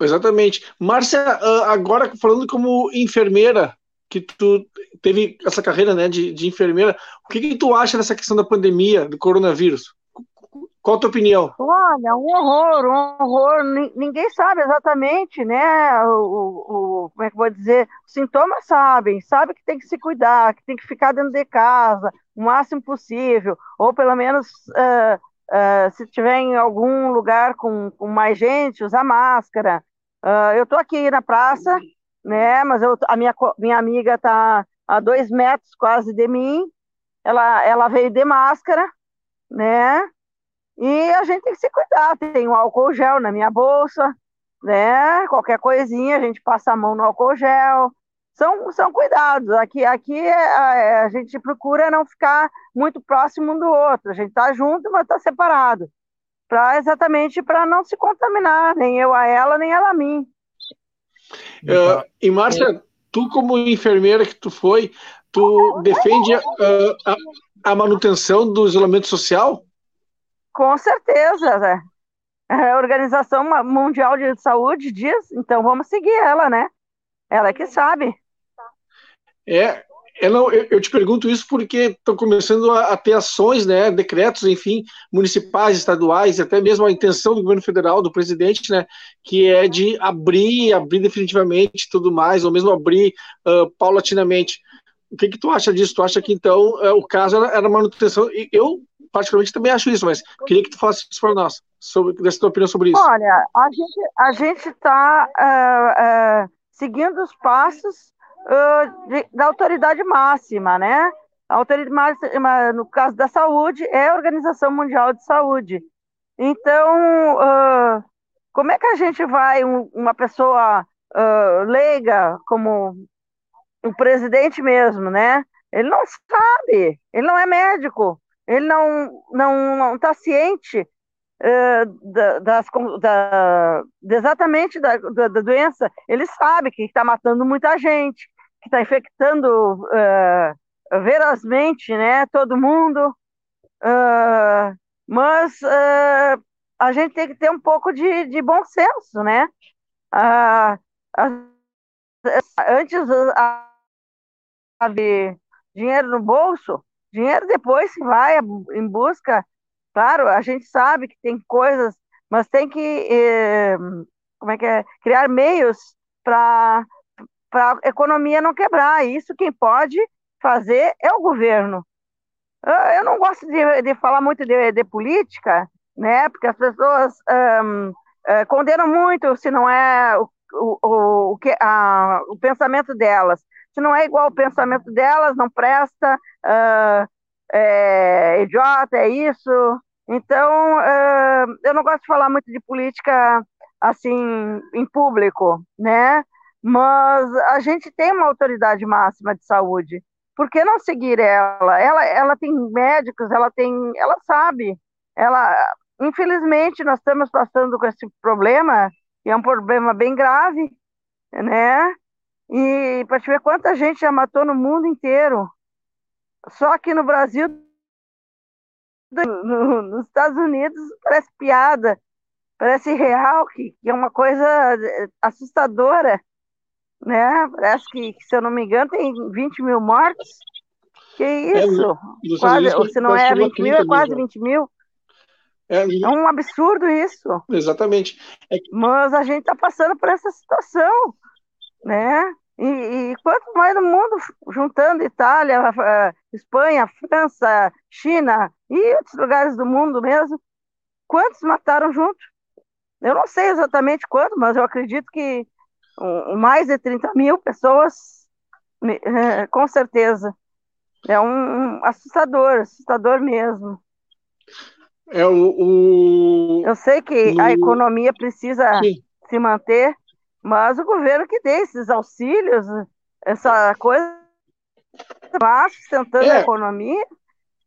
Exatamente. Márcia, ah, agora falando como enfermeira, que tu teve essa carreira né, de, de enfermeira, o que, que tu acha dessa questão da pandemia, do coronavírus? Qual a tua opinião? Olha, um horror, um horror. Ninguém sabe exatamente, né? O, o, como é que eu vou dizer? Os sintomas sabem, sabe que tem que se cuidar, que tem que ficar dentro de casa o máximo possível, ou pelo menos uh, uh, se tiver em algum lugar com, com mais gente, usar máscara. Uh, eu estou aqui na praça, né? Mas eu, a minha, minha amiga está a dois metros quase de mim. Ela, ela veio de máscara, né? E a gente tem que se cuidar. Tem o álcool gel na minha bolsa, né? Qualquer coisinha, a gente passa a mão no álcool gel. São, são cuidados. Aqui, aqui é, é, a gente procura não ficar muito próximo um do outro. A gente está junto, mas está separado para exatamente para não se contaminar, nem eu a ela, nem ela a mim. Uh, e Márcia, tu como enfermeira que tu foi, tu defende uh, a, a, manutenção do isolamento social? Com certeza, né? A Organização Mundial de Saúde diz, então vamos seguir ela, né? Ela é que sabe. É, eu, eu, te pergunto isso porque estão começando a, a, ter ações, né, decretos, enfim, municipais, estaduais, até mesmo a intenção do governo federal, do presidente, né, que é de abrir, abrir definitivamente tudo mais, ou mesmo abrir uh, paulatinamente. O que, que tu acha disso? Tu acha que então uh, o caso era, era manutenção? Eu, particularmente, também acho isso, mas queria que tu falasse isso para nós, sobre, dessa tua opinião sobre isso. Olha, a gente a está uh, seguindo os passos uh, de, da autoridade máxima, né? A autoridade máxima, no caso da saúde, é a Organização Mundial de Saúde. Então, uh, como é que a gente vai, um, uma pessoa uh, leiga, como o presidente mesmo, né? Ele não sabe, ele não é médico, ele não não está ciente da, das, da, exatamente da, da, da, doença. Ele sabe que está matando muita gente, que está infectando uh, né, todo mundo, uh, mas a gente tem que ter um pouco de, de bom senso, né? antes de dinheiro no bolso, dinheiro depois se vai em busca. Claro, a gente sabe que tem coisas, mas tem que eh, como é que é? criar meios para para a economia não quebrar. Isso quem pode fazer é o governo. Eu não gosto de, de falar muito de, de, política, né? Porque as pessoas um, eh, condenam muito se não é o, o, o, que, a, o pensamento delas. Se não é igual o pensamento delas, não presta, uh, é idiota, é isso. Então, uh, eu não gosto de falar muito de política assim em público, né? mas a gente tem uma autoridade máxima de saúde. Por que não seguir ela? Ela, ela tem médicos, ela tem, ela sabe. Ela, infelizmente, nós estamos passando com esse problema, que é um problema bem grave, né? E para te ver quanta gente já matou no mundo inteiro. Só que no Brasil, no, nos Estados Unidos, parece piada, parece real, que, que é uma coisa eh, assustadora né? Parece que, se eu não me engano, tem 20 mil mortes. Que é, isso? É, quase, se não é 20 mil, é quase 20 mil. É, é, um absurdo isso. Exatamente. É Mas a gente está passando por essa situação, né? E, e, quanto mais no mundo, juntando Itália, Espanha, França, China e outros lugares do mundo mesmo, quantos mataram junto? Eu não sei exatamente quanto, mas eu acredito que mais de 30 mil pessoas, é, com certeza. É um assustador, assustador mesmo. É o, o... Eu sei que a economia precisa Sim. se manter, mas o governo que dê esses auxílios, essa coisa sustentando é. a economia,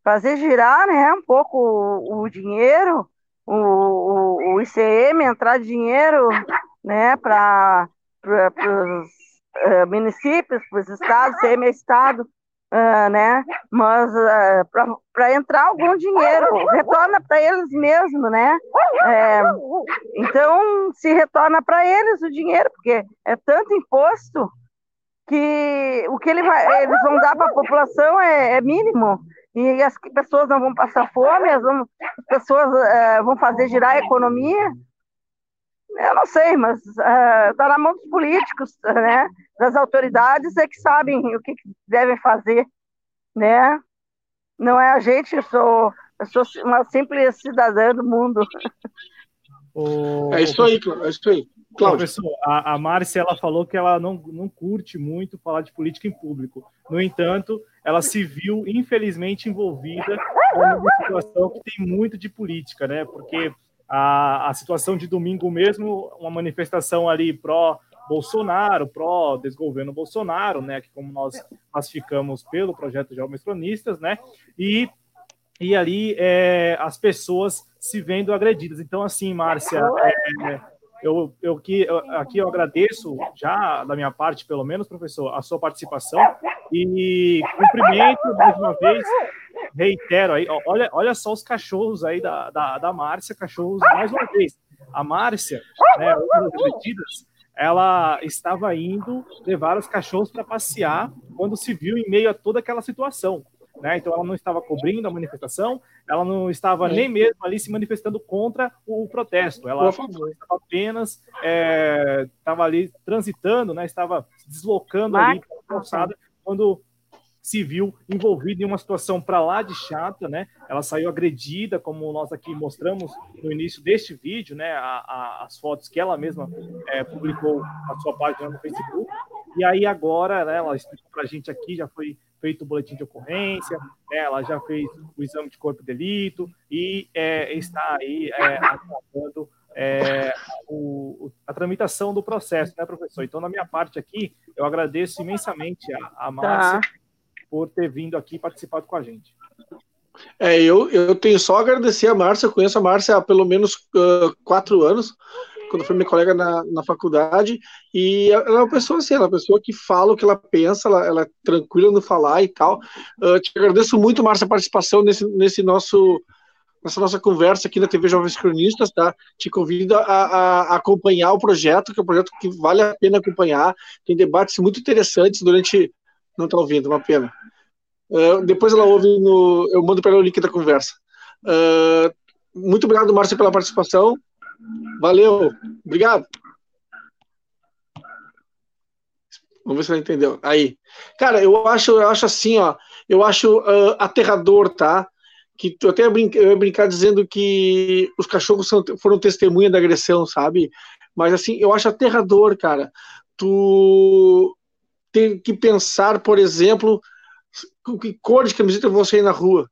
fazer girar né, um pouco o, o dinheiro, o, o, o, ICM entrar dinheiro né, para os uh, municípios, para os estados, semi-estado, uh, né? Mas uh, eh, para entrar algum dinheiro, retorna para eles mesmo, né? É, então, se retorna para eles o dinheiro, porque é tanto imposto que o que ele vai, eles vão dar para a população é, é, mínimo. E as pessoas não vão passar fome, as, vão, as pessoas uh, vão fazer girar a economia, eu não sei, mas está uh, na mão dos políticos, né? Das autoridades é que sabem o que, devem fazer, né? Não é a gente, eu sou, eu sou uma simples cidadã do mundo. O... É isso aí, é isso aí. Cláudio. Professor, a, a Márcia ela falou que ela não, não curte muito falar de política em público. No entanto, ela se viu, infelizmente, envolvida uma situação que tem muito de política, né? Porque a, a situação de domingo mesmo, uma manifestação ali pró Bolsonaro, pró desgoverno Bolsonaro, né, que como nós classificamos pelo projeto de Jovens Cronistas, né, e, e ali é, as pessoas se vendo agredidas. Então, assim, Márcia, é, eu, eu, aqui, eu, aqui eu agradeço já, da minha parte, pelo menos, professor, a sua participação e cumprimento mais uma vez reitero aí, olha, olha só os cachorros aí da, da, da Márcia, cachorros, mais uma vez. A Márcia, né, uma das ela estava indo levar os cachorros para passear quando se viu em meio a toda aquela situação. Né? Então ela não estava cobrindo a manifestação, ela não estava nem mesmo ali se manifestando contra o protesto. Ela apenas é, estava ali transitando, né? Estava se deslocando ali pela calçada quando se viu envolvida em uma situação para lá de chata, né? Ela saiu agredida, como nós aqui mostramos no início deste vídeo, né? A, a, as fotos que ela mesma é, publicou na sua página no Facebook. E aí agora, né? Ela explicou para a gente aqui, já foi feito o boletim de ocorrência, né, ela já fez o exame de corpo de delito e é, está aí é, aguardando é, o, a tramitação do processo, né, professor? Então, na minha parte aqui, eu agradeço imensamente a, a Márcia tá. por ter vindo aqui participado com a gente. É, eu, eu tenho só a agradecer a Márcia, eu conheço a Márcia há pelo menos uh, quatro anos, quando foi minha colega na, na faculdade, e ela é uma pessoa assim, ela é uma pessoa que fala o que ela pensa, ela, ela é tranquila no falar e tal. Uh, te agradeço muito, Márcia, a participação nesse, nesse nosso nessa nossa conversa aqui na TV Jovens Cronistas, tá? Te convido a, a, acompanhar o projeto, que é um projeto que vale a pena acompanhar. Tem debates muito interessantes durante. Não está ouvindo, uma pena. Uh, depois ela ouve no. Eu mando para ela o link da conversa. Uh, muito obrigado, Márcia, pela participação. Valeu, obrigado. Vamos ver se ela entendeu. Aí. Cara, eu acho, eu acho assim, ó. Eu acho uh, aterrador, tá? Que eu até eu ia brincar dizendo que os cachorros são, foram testemunha da agressão, sabe? Mas assim, eu acho aterrador, cara. Tu tem que pensar, por exemplo, que cor de camiseta você ir na rua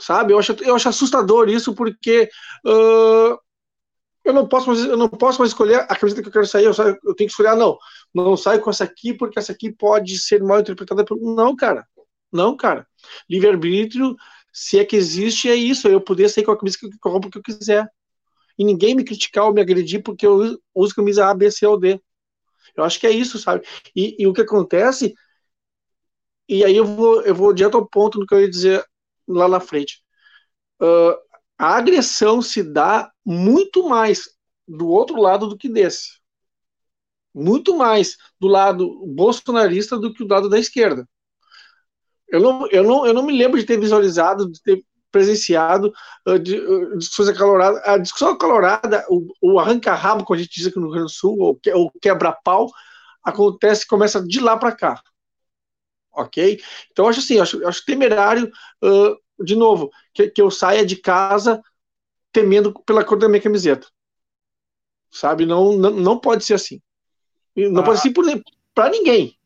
sabe? Eu acho, eu acho assustador isso porque uh, eu não posso mais, eu não posso mais escolher a camiseta que eu quero sair, eu, saio, eu tenho que escolher, ah, não, não saio com essa aqui porque essa aqui pode ser mal interpretada por... Não, cara, não, cara. Livre-arbítrio, se é que existe, é isso, eu poder sair com a camisa que eu compro que eu quiser. E ninguém me criticar ou me agredir porque eu uso camisa A, B, C ou D. Eu acho que é isso, sabe? E, e o que acontece, e aí eu vou, eu vou direto ao ponto do que eu ia dizer lá na frente. Uh, a agressão se dá muito mais do outro lado do que desse. Muito mais do lado bolsonarista do que do lado da esquerda. Eu não, eu não, eu não me lembro de ter visualizado, de ter presenciado uh, de, uh, discussões acaloradas. A discussão acalorada, o, o arranca-rabo, como a gente diz aqui no Rio Grande do Sul, ou, que, ou quebra-pau, acontece, começa de lá para cá ok? Então, acho assim, acho, acho temerário, uh, de novo, que, que eu saia de casa temendo pela cor da minha camiseta. Sabe? Não, não, não pode ser assim. Não ah. pode ser para ninguém.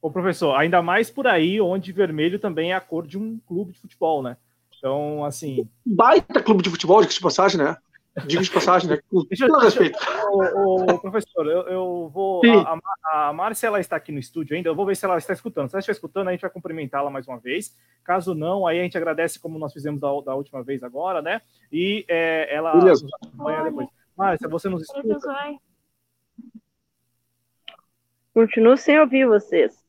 Ô, professor, ainda mais por aí, onde vermelho também é a cor de um clube de futebol, né? Então, assim. Baita clube de futebol, de passagem, né? Diga de passagem, né? Com deixa, todo respeito. O, o, professor, eu, eu vou. A, a, a Márcia ela está aqui no estúdio ainda. Eu vou ver se ela está escutando. Se ela estiver escutando, a gente vai cumprimentá-la mais uma vez. Caso não, aí a gente agradece como nós fizemos da, da última vez agora, né? E é, ela Beleza. nos acompanha depois. Márcia, você nos escuta? Continuo sem ouvir vocês.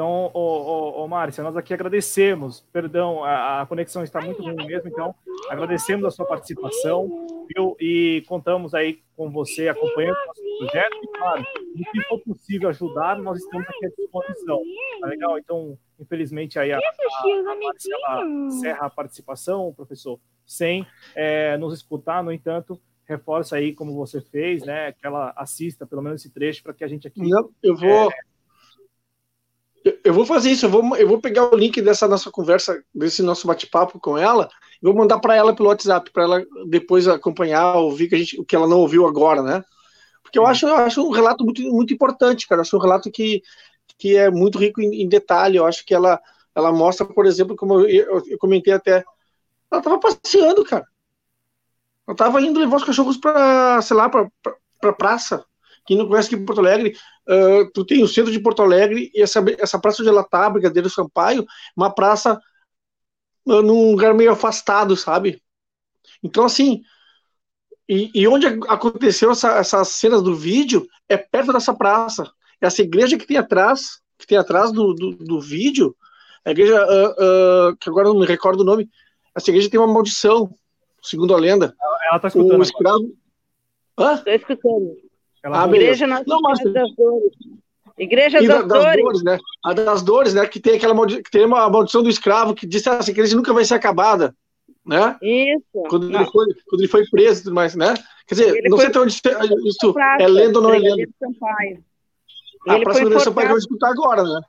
Então, ô, ô, ô Márcia, nós aqui agradecemos, perdão, a, a, conexão está muito ruim mesmo, então agradecemos a sua participação viu? e contamos aí com você acompanhando o nosso projeto. E, claro, no que for possível ajudar, nós estamos aqui à disposição, tá legal? Então, infelizmente, aí a, a, a Márcia encerra a participação, professor, sem é, nos escutar, no entanto, reforça aí como você fez, né, que ela assista pelo menos esse trecho para que a gente aqui... Não, eu vou... É, eu vou fazer isso, eu vou, eu vou pegar o link dessa nossa conversa, desse nosso bate-papo com ela, e vou mandar para ela pelo WhatsApp, para ela depois acompanhar, ouvir que a gente, o que ela não ouviu agora, né? Porque eu acho, eu acho um relato muito, muito importante, cara. Eu acho um relato que, que é muito rico em, em detalhe. Eu acho que ela, ela mostra, por exemplo, como eu, eu, comentei até, ela estava passeando, cara. Ela estava indo levar os cachorros para, sei lá, para pra praça. Quem não conhece aqui em Porto Alegre, uh, tu tem o centro de Porto Alegre e essa, essa praça onde ela tá, Brigadeiro Sampaio, uma praça uh, num lugar meio afastado, sabe? Então, assim, e, e onde aconteceu essa, essas cenas do vídeo é perto dessa praça. Essa igreja que tem atrás, que tem atrás do, do, do vídeo, a igreja, uh, que agora não me recordo o nome, essa igreja tem uma maldição, segundo a lenda. Ela, ela tá escutando. O escravo, Hã? Estou escutando. Ela ah, Igreja não, mas... das Dores. Igreja das, das, dores. dores. né? A das dores, né? Que tem aquela que tem uma maldição do escravo que disse assim, que a igreja nunca vai ser acabada, né? Isso. Quando, ele foi, quando ele foi preso e tudo mais, né? Quer dizer, ele não sei até onde isso é lendo ou não é lendo. Sampaio. A Praça do Sampaio que eu vou escutar agora, né?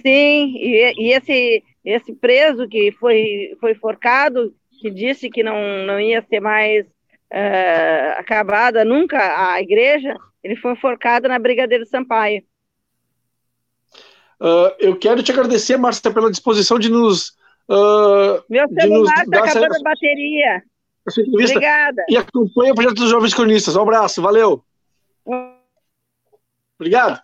Sim, e, e, esse, esse preso que foi, foi forcado, que disse que não, não ia ser mais uh, acabada nunca a igreja, ele foi forcado na Brigadeiro Sampaio. Uh, eu quero te agradecer, Márcia, pela disposição de nos. Uh, Meu celular está acabando essa, a bateria. Essa Obrigada. E acompanha o projeto dos Jovens Cronistas. Um abraço, valeu. Obrigado.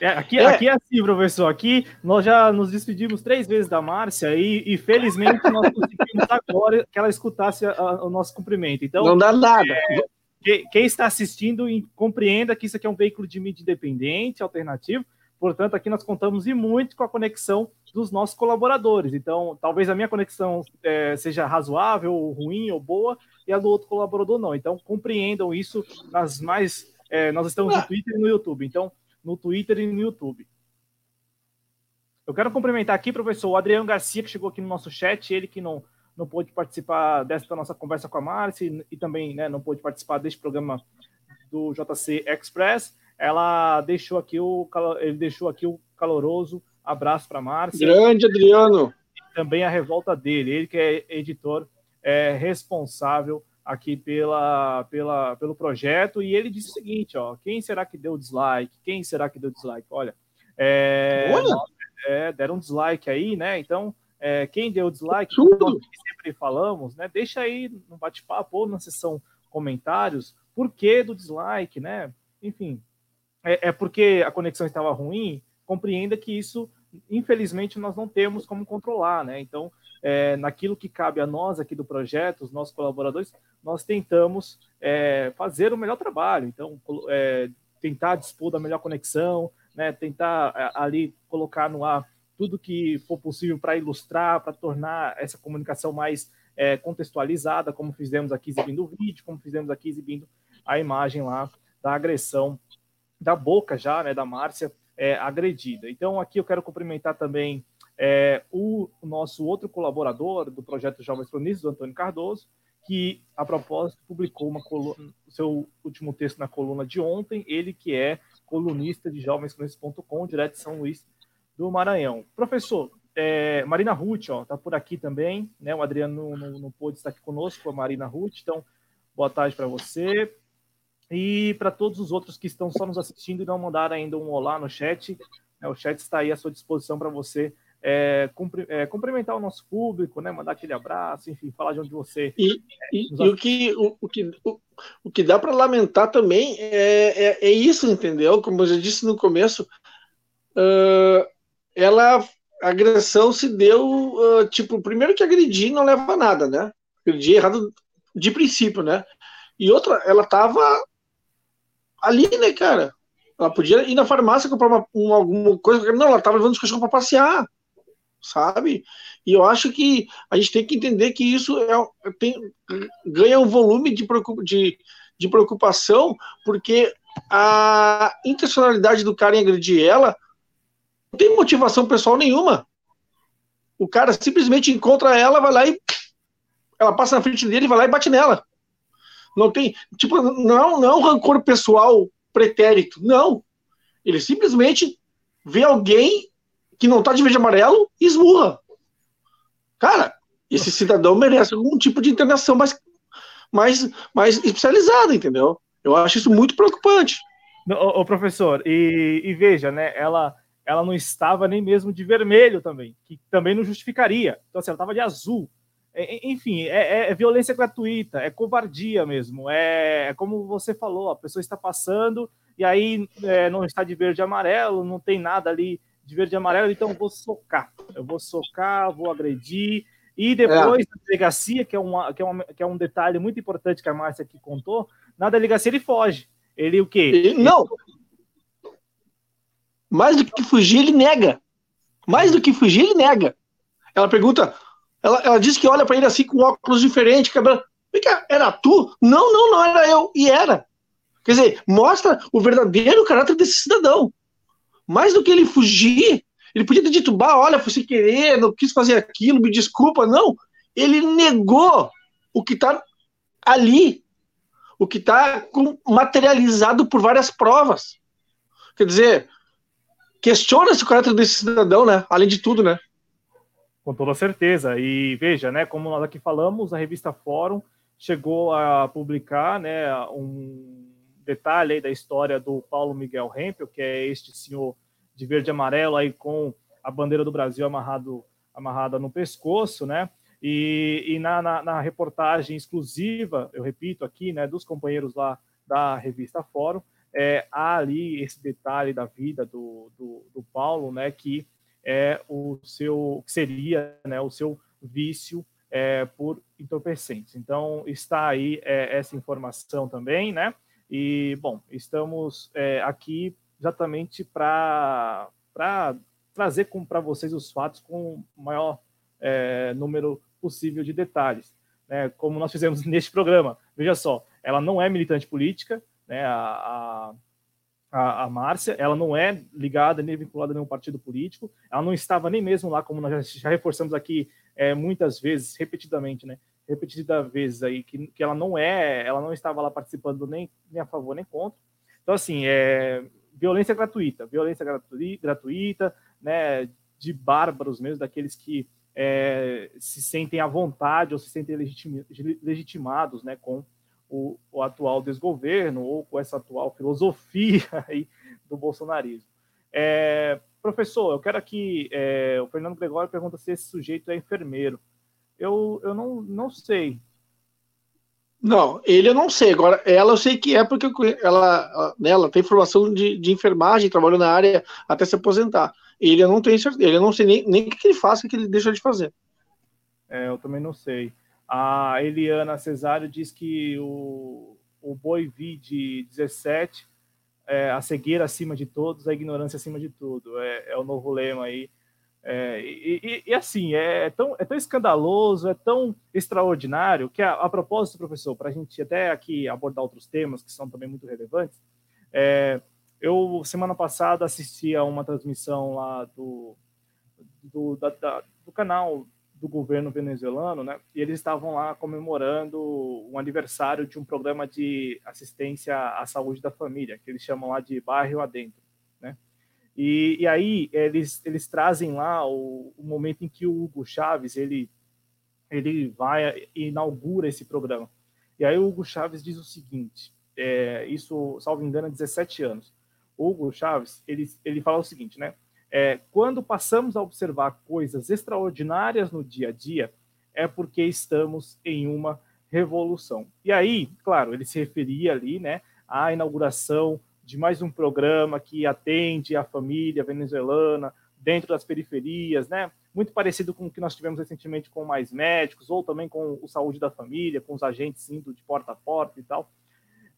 É, aqui, é. aqui é assim, professor. Aqui nós já nos despedimos três vezes da Márcia e, e felizmente nós conseguimos agora que ela escutasse a, a, o nosso cumprimento. Então, não dá nada. É, quem está assistindo compreenda que isso aqui é um veículo de mídia independente, alternativo. Portanto, aqui nós contamos e muito com a conexão dos nossos colaboradores. Então, talvez a minha conexão é, seja razoável, ou ruim ou boa, e a do outro colaborador não. Então, compreendam isso nas mais. É, nós estamos no Twitter e no YouTube. Então, no Twitter e no YouTube. Eu quero cumprimentar aqui, professor, o Adriano Garcia, que chegou aqui no nosso chat, ele que não, não pôde participar desta nossa conversa com a Márcia e, e também né, não pôde participar deste programa do JC Express ela deixou aqui o ele deixou aqui o caloroso abraço para Márcia. Grande Adriano. Também a revolta dele, ele que é editor é responsável aqui pela, pela, pelo projeto e ele disse o seguinte, ó, quem será que deu dislike? Quem será que deu dislike? Olha, é, Olha. É, deram dislike aí, né? Então, é, quem deu dislike, nós sempre falamos, né? Deixa aí no bate-papo ou na sessão comentários por que do dislike, né? Enfim, é, é porque a conexão estava ruim, compreenda que isso, infelizmente, nós não temos como controlar, né? Então, é, naquilo que cabe a nós aqui do projeto, os nossos colaboradores, nós tentamos é, fazer o melhor trabalho. Então, é, tentar dispor da melhor conexão, né? Tentar é, ali colocar no ar tudo que for possível para ilustrar, para tornar essa comunicação mais é, contextualizada, como fizemos aqui exibindo o vídeo, como fizemos aqui exibindo a imagem lá da agressão da boca já, né, da Márcia, é, agredida. Então, aqui eu quero cumprimentar também é, o, nosso outro colaborador do projeto Jovens Cronistas, o Antônio Cardoso, que, a propósito, publicou uma coluna, o seu último texto na coluna de ontem, ele que é colunista de jovenscronistas.com, direto de São Luís do Maranhão. Professor, é, Marina Ruth, está por aqui também, né? O Adriano não, não, não pôde estar aqui conosco, a Marina Ruth, então, boa tarde para você. E para todos os outros que estão só nos assistindo e não mandaram ainda um olá no chat, né, o chat está aí à sua disposição para você é, cumpri, é, cumprimentar o nosso público, né, mandar aquele abraço, enfim, falar de onde você. E, e, e o, que, o, o, que, o, o que dá para lamentar também é, é, é, isso, entendeu? Como eu já disse no começo, uh, ela, a agressão se deu, uh, tipo, primeiro que agredir não leva a nada, né? Agredir errado de princípio, né? E outra, ela estava ali, né, cara? Ela podia ir na farmácia comprar uma, uma alguma coisa. Não, ela tava levando os cachorros para passear, sabe? E eu acho que a gente tem que entender que isso é, tem, ganha um volume de, de, de preocupação, porque a intencionalidade do cara em agredir ela não tem motivação pessoal nenhuma. O cara simplesmente encontra ela, vai lá e ela passa na frente dele, vai lá e bate nela. Não tem, tipo, não, não é um rancor pessoal pretérito, não. Ele simplesmente vê alguém que não tá de verde e amarelo e esmurra. Cara, esse cidadão merece algum tipo de internação mais, mais, mais especializada, entendeu? Eu acho isso muito preocupante. Ô, ô professor, e, e, veja, né? Ela, ela não estava nem mesmo de vermelho também, que também não justificaria. Então, assim, ela estava de azul. É, enfim, é, é, é, violência gratuita, é covardia mesmo. É, é, como você falou, a pessoa está passando e aí é, não está de verde e amarelo, não tem nada ali de verde e amarelo, então eu vou socar. Eu vou socar, vou agredir. E depois, na delegacia, que é, uma, que, é uma, que é um detalhe muito importante que a Márcia aqui contou, na delegacia ele foge. Ele o quê? Ele, não. Mais do que fugir, ele nega. Mais do que fugir, ele nega. Ela pergunta: ela, ela diz que olha para ele assim com óculos diferentes, cabelo. Era tu? Não, não, não era eu. E era. Quer dizer, mostra o verdadeiro caráter desse cidadão. Mais do que ele fugir, ele podia ter dito, bah, olha, foi sem querer, não quis fazer aquilo, me desculpa. Não. Ele negou o que está ali, o que está materializado por várias provas. Quer dizer, questiona-se o caráter desse cidadão, né? Além de tudo, né? Com toda certeza. E veja, né, como nós aqui falamos, a revista Fórum chegou a publicar né, um detalhe aí da história do Paulo Miguel Hempel, que é este senhor de verde e amarelo aí com a bandeira do Brasil amarrado, amarrada no pescoço, né? E, e na, na, na, reportagem exclusiva, eu repito aqui, né, dos companheiros lá da revista Fórum, é, há ali esse detalhe da vida do, do, do Paulo, né, que é o seu, que seria, né, o seu vício é, por entorpecentes. Então, está aí é, essa informação também, né? E, bom, estamos é, aqui exatamente para trazer para vocês os fatos com o maior é, número possível de detalhes, né? Como nós fizemos neste programa. Veja só, ela não é militante política, né? A, a, a Márcia, ela não é ligada nem vinculada a nenhum partido político, ela não estava nem mesmo lá, como nós já, reforçamos aqui é, muitas vezes, repetidamente, né? Repetida vezes aí, que, que ela não é, ela não estava lá participando nem, nem a favor nem contra. Então, assim, é violência gratuita, violência gratuita, gratuita né? De bárbaros mesmo, daqueles que é, se sentem à vontade ou se sentem legitimados, né? Com o, o, atual desgoverno ou com essa atual filosofia aí do bolsonarismo. É, Professor, eu quero aqui. É, o Fernando Gregório pergunta se esse sujeito é enfermeiro. Eu, eu não, não sei. Não, ele eu não sei. Agora, ela eu sei que é porque ela, né, ela tem formação de, de enfermagem, trabalhou na área até se aposentar. Ele eu não tenho certeza, ele eu não sei nem, nem o que ele faz, o que ele deixa de fazer. É, eu também não sei. A Eliana Cesário diz que o, o Boi de 17 é, a cegueira acima de todos, a ignorância acima de tudo. É, é o novo lema aí. É, e, e, e, assim, é, é, tão, é tão escandaloso, é tão extraordinário, que a, a propósito, professor, para a gente até aqui abordar outros temas que são também muito relevantes, é, eu, semana passada, assisti a uma transmissão lá do, do, da, da, do canal do governo venezuelano, né? E eles estavam lá comemorando um aniversário de um programa de assistência à saúde da família, que eles chamam lá de bairro adentro? E, e aí eles, eles trazem lá o, o, momento em que o Hugo Chaves ele ele vai e inaugura esse programa. E aí o Hugo Chaves diz o seguinte, é, isso, salvo engano, 17 anos. O Hugo Chaves ele ele fala o seguinte, né? É, quando passamos a observar coisas extraordinárias no dia a dia, é porque estamos em uma revolução. E aí, claro, ele se referia ali, né, à inauguração de mais um programa que atende a família venezuelana dentro das periferias, né? Muito parecido com o que nós tivemos recentemente com mais médicos, ou também com o saúde da família, com os agentes indo de porta a porta e tal.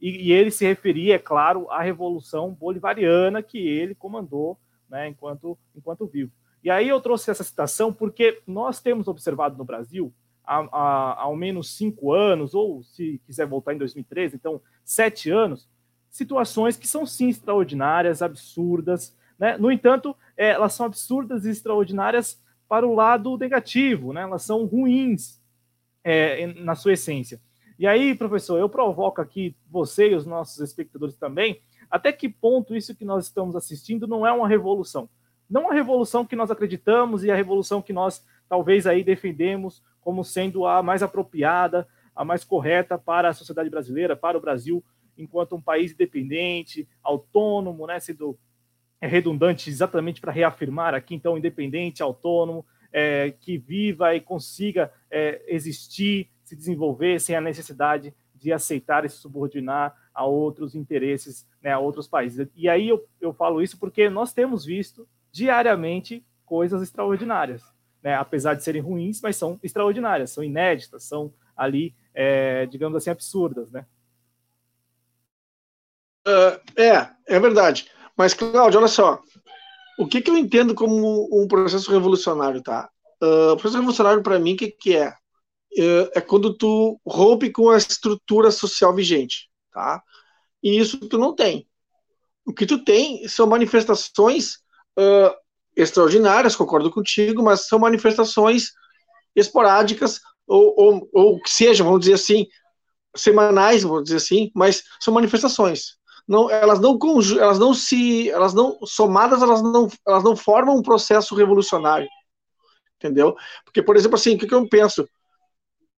E, e ele se referia, é claro, à revolução bolivariana que ele comandou né, enquanto, enquanto vivo. E aí eu trouxe essa citação porque nós temos observado no Brasil, há, há, ao menos cinco anos, ou se quiser voltar em 2013, então sete anos, situações que são sim extraordinárias, absurdas. Né? No entanto, é, elas são absurdas e extraordinárias para o lado negativo, né? elas são ruins é, na sua essência. E aí, professor, eu provoco aqui você e os nossos espectadores também até que ponto isso que nós estamos assistindo não é uma revolução? Não a revolução que nós acreditamos e a revolução que nós talvez aí defendemos como sendo a mais apropriada, a mais correta para a sociedade brasileira, para o Brasil, enquanto um país independente, autônomo, né, sendo redundante exatamente para reafirmar aqui, então, independente, autônomo, é, que viva e consiga é, existir, se desenvolver sem a necessidade de aceitar e se subordinar a outros interesses, né, a outros países. E aí eu, eu falo isso porque nós temos visto diariamente coisas extraordinárias, né, apesar de serem ruins, mas são extraordinárias, são inéditas, são ali, é, digamos assim, absurdas, né? Uh, é, é verdade. Mas, Cláudio, olha só. O que, que eu entendo como um processo revolucionário, tá? Uh, o processo revolucionário, para mim, o que, que é? é, é quando tu rompe com a estrutura social vigente, tá? E isso tu não tem. O que tu tem são manifestações uh, extraordinárias, concordo contigo, mas são manifestações esporádicas ou, ou, ou que sejam, vamos dizer assim, semanais, vamos dizer assim, mas são manifestações. Não, elas não elas não se, elas não somadas, elas não, elas não formam um processo revolucionário, entendeu? Porque, por exemplo, assim, o que, que eu penso?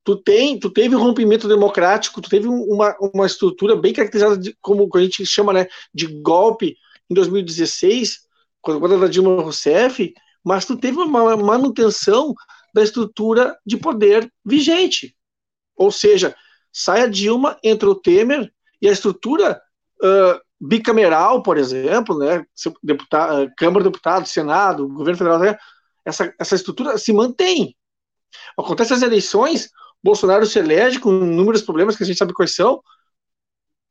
Tu tem, tu teve um rompimento democrático, tu teve uma, uma estrutura bem caracterizada de, como a gente chama, né, de golpe em 2016, quando, quando era Dilma Rousseff, mas tu teve uma manutenção da estrutura de poder vigente. Ou seja, sai a Dilma, entra o Temer, e a estrutura uh, bicameral, por exemplo, né, deputado, Câmara de Deputados, Senado, Governo Federal, né, essa, essa estrutura se mantém. Acontece as eleições, Bolsonaro se elege com inúmeros problemas que a gente sabe quais são,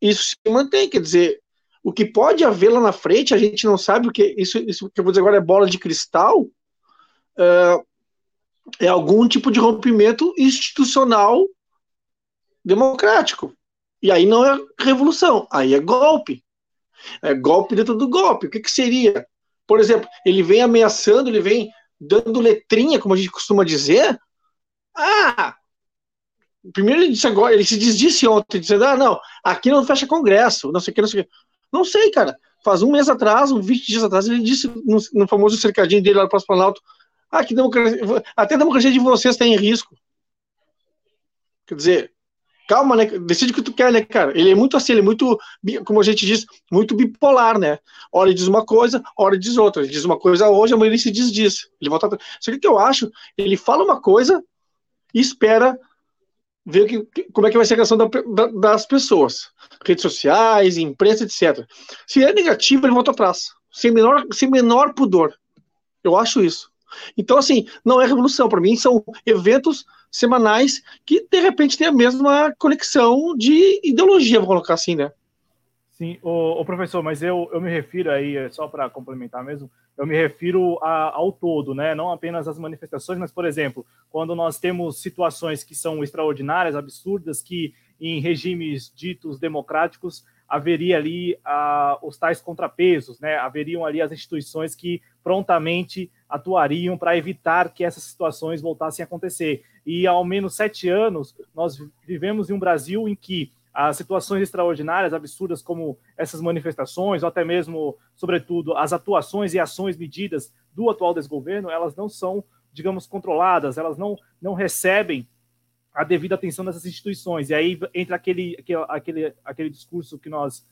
isso se mantém, quer dizer, o que pode haver lá na frente, a gente não sabe, porque isso, isso que eu vou dizer agora é bola de cristal, uh, é algum tipo de rompimento institucional democrático. E aí não é revolução, aí é golpe. É golpe dentro do golpe. O que, que seria? Por exemplo, ele vem ameaçando, ele vem dando letrinha, como a gente costuma dizer. Ah! Primeiro ele disse agora, ele se desdisse ontem, dizendo: ah, não, aqui não fecha congresso, não sei o que, não sei o que. Não sei, cara. Faz um mês atrás, uns 20 dias atrás, ele disse no, no famoso cercadinho dele lá no Passo Planalto: ah, que democracia, até a democracia de vocês está em risco. Quer dizer, calma, né? Decide o que tu quer, né, cara? Ele é muito assim, ele é muito, como a gente diz, muito bipolar, né? Hora ele diz uma coisa, hora ele diz outra. Ele diz uma coisa hoje, amanhã ele se diz disso. Ele volta. Só que o que eu acho, ele fala uma coisa e espera ver que, como é que vai ser a reação da, da, das pessoas. Redes sociais, imprensa, etc. Se é negativo, ele volta atrás. Sem menor, sem menor pudor. Eu acho isso. Então, assim, não é revolução. Para mim, são eventos semanais que, de repente, têm a mesma conexão de ideologia, vou colocar assim, né? Sim, o, o professor, mas eu, eu me refiro aí, é só para complementar mesmo, eu me refiro a, ao todo, né? Não apenas às manifestações, mas, por exemplo, quando nós temos situações que são extraordinárias, absurdas, que em regimes ditos democráticos haveria ali ah, os tais contrapesos, né? Haveriam ali as instituições que prontamente atuariam para evitar que essas situações voltassem a acontecer. E ao menos sete anos nós vivemos em um Brasil em que as situações extraordinárias, absurdas como essas manifestações, ou até mesmo, sobretudo, as atuações e ações medidas do atual desgoverno, elas não são, digamos, controladas, elas não, não recebem a devida atenção dessas instituições. E aí entra aquele, aquele, aquele, discurso que nós,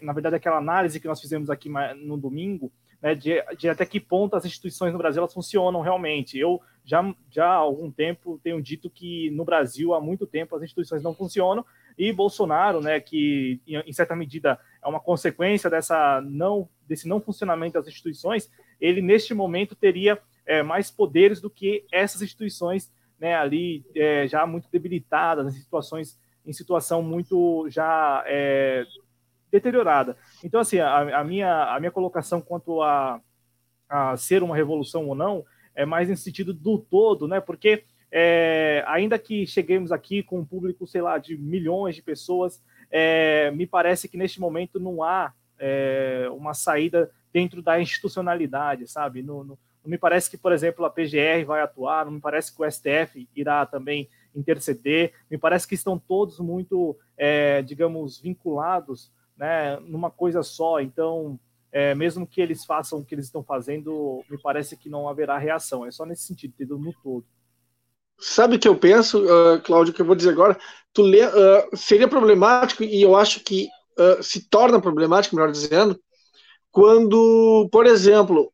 na verdade, aquela análise que nós fizemos aqui no domingo, né, de, de, até que ponto as instituições no Brasil elas funcionam realmente. Eu já, já há algum tempo tenho dito que no Brasil, há muito tempo, as instituições não funcionam, e Bolsonaro, né, que em certa medida é uma consequência dessa não, desse não funcionamento das instituições, ele neste momento teria é, mais poderes do que essas instituições né, ali é, já muito debilitadas, em situações em situação muito já é, deteriorada. Então, assim, a, a, minha, a minha colocação quanto a, a ser uma revolução ou não é mais no sentido do todo, né? Porque é, ainda que cheguemos aqui com um público, sei lá, de milhões de pessoas, é, me parece que neste momento não há é, uma saída dentro da institucionalidade, sabe? No, no, não me parece que, por exemplo, a PGR vai atuar, não me parece que o STF irá também interceder, me parece que estão todos muito, é, digamos, vinculados né, numa coisa só. Então, é, mesmo que eles façam o que eles estão fazendo, me parece que não haverá reação. É só nesse sentido, entendeu? No todo. Sabe o que eu penso, uh, Cláudio, que eu vou dizer agora? Tu lê, uh, seria problemático, e eu acho que uh, se torna problemático, melhor dizendo, quando, por exemplo,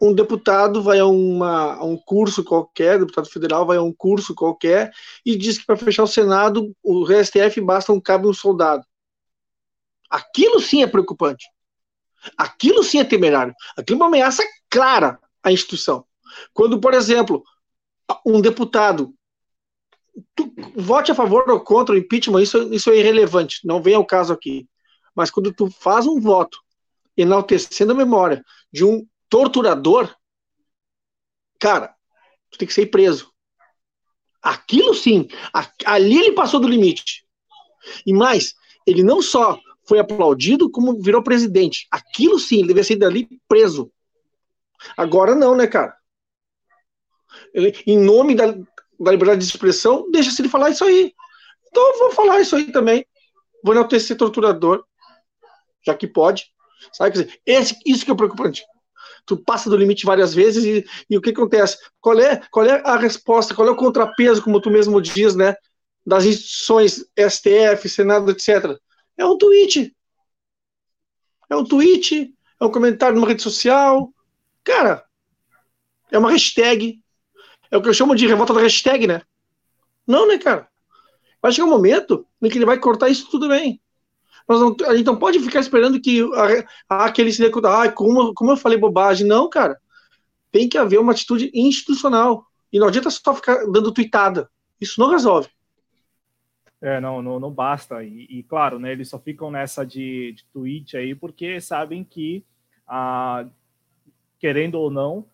um deputado vai a, uma, a um curso qualquer, deputado federal vai a um curso qualquer, e diz que para fechar o Senado, o STF basta um cabo e um soldado. Aquilo sim é preocupante. Aquilo sim é temerário. Aquilo é uma ameaça clara à instituição. Quando, por exemplo, um deputado vote a favor ou contra o impeachment, isso, isso é irrelevante, não vem ao caso aqui. Mas quando tu faz um voto enaltecendo a memória de um torturador, cara, tu tem que ser preso. Aquilo sim, ali ele passou do limite. E mais, ele não só foi aplaudido, como virou presidente. Aquilo sim, ele devia ser dali preso. Agora não, né, cara? Ele, em nome da, da liberdade de expressão, deixa-se ele falar isso aí. Então eu vou falar isso aí também. Vou enaltecer torturador, já que pode. Sabe? Quer dizer, esse, isso que é preocupante. Tu passa do limite várias vezes e, e o que acontece? Qual é, qual é a resposta? Qual é o contrapeso, como tu mesmo diz, né? Das instituições STF, Senado, etc. É um tweet. É um tweet, é um comentário numa rede social. Cara, é uma hashtag. É o que eu chamo de revolta da hashtag, né? Não, né, cara? Vai chegar um momento em que ele vai cortar isso tudo bem. Nós não, a gente não pode ficar esperando que aquele se ah, como, como eu falei bobagem. Não, cara. Tem que haver uma atitude institucional. E não adianta só ficar dando tweetada. Isso não resolve. É, não, não, não basta. E, e, claro, né, eles só ficam nessa de, de tweet aí porque sabem que, a, querendo ou não,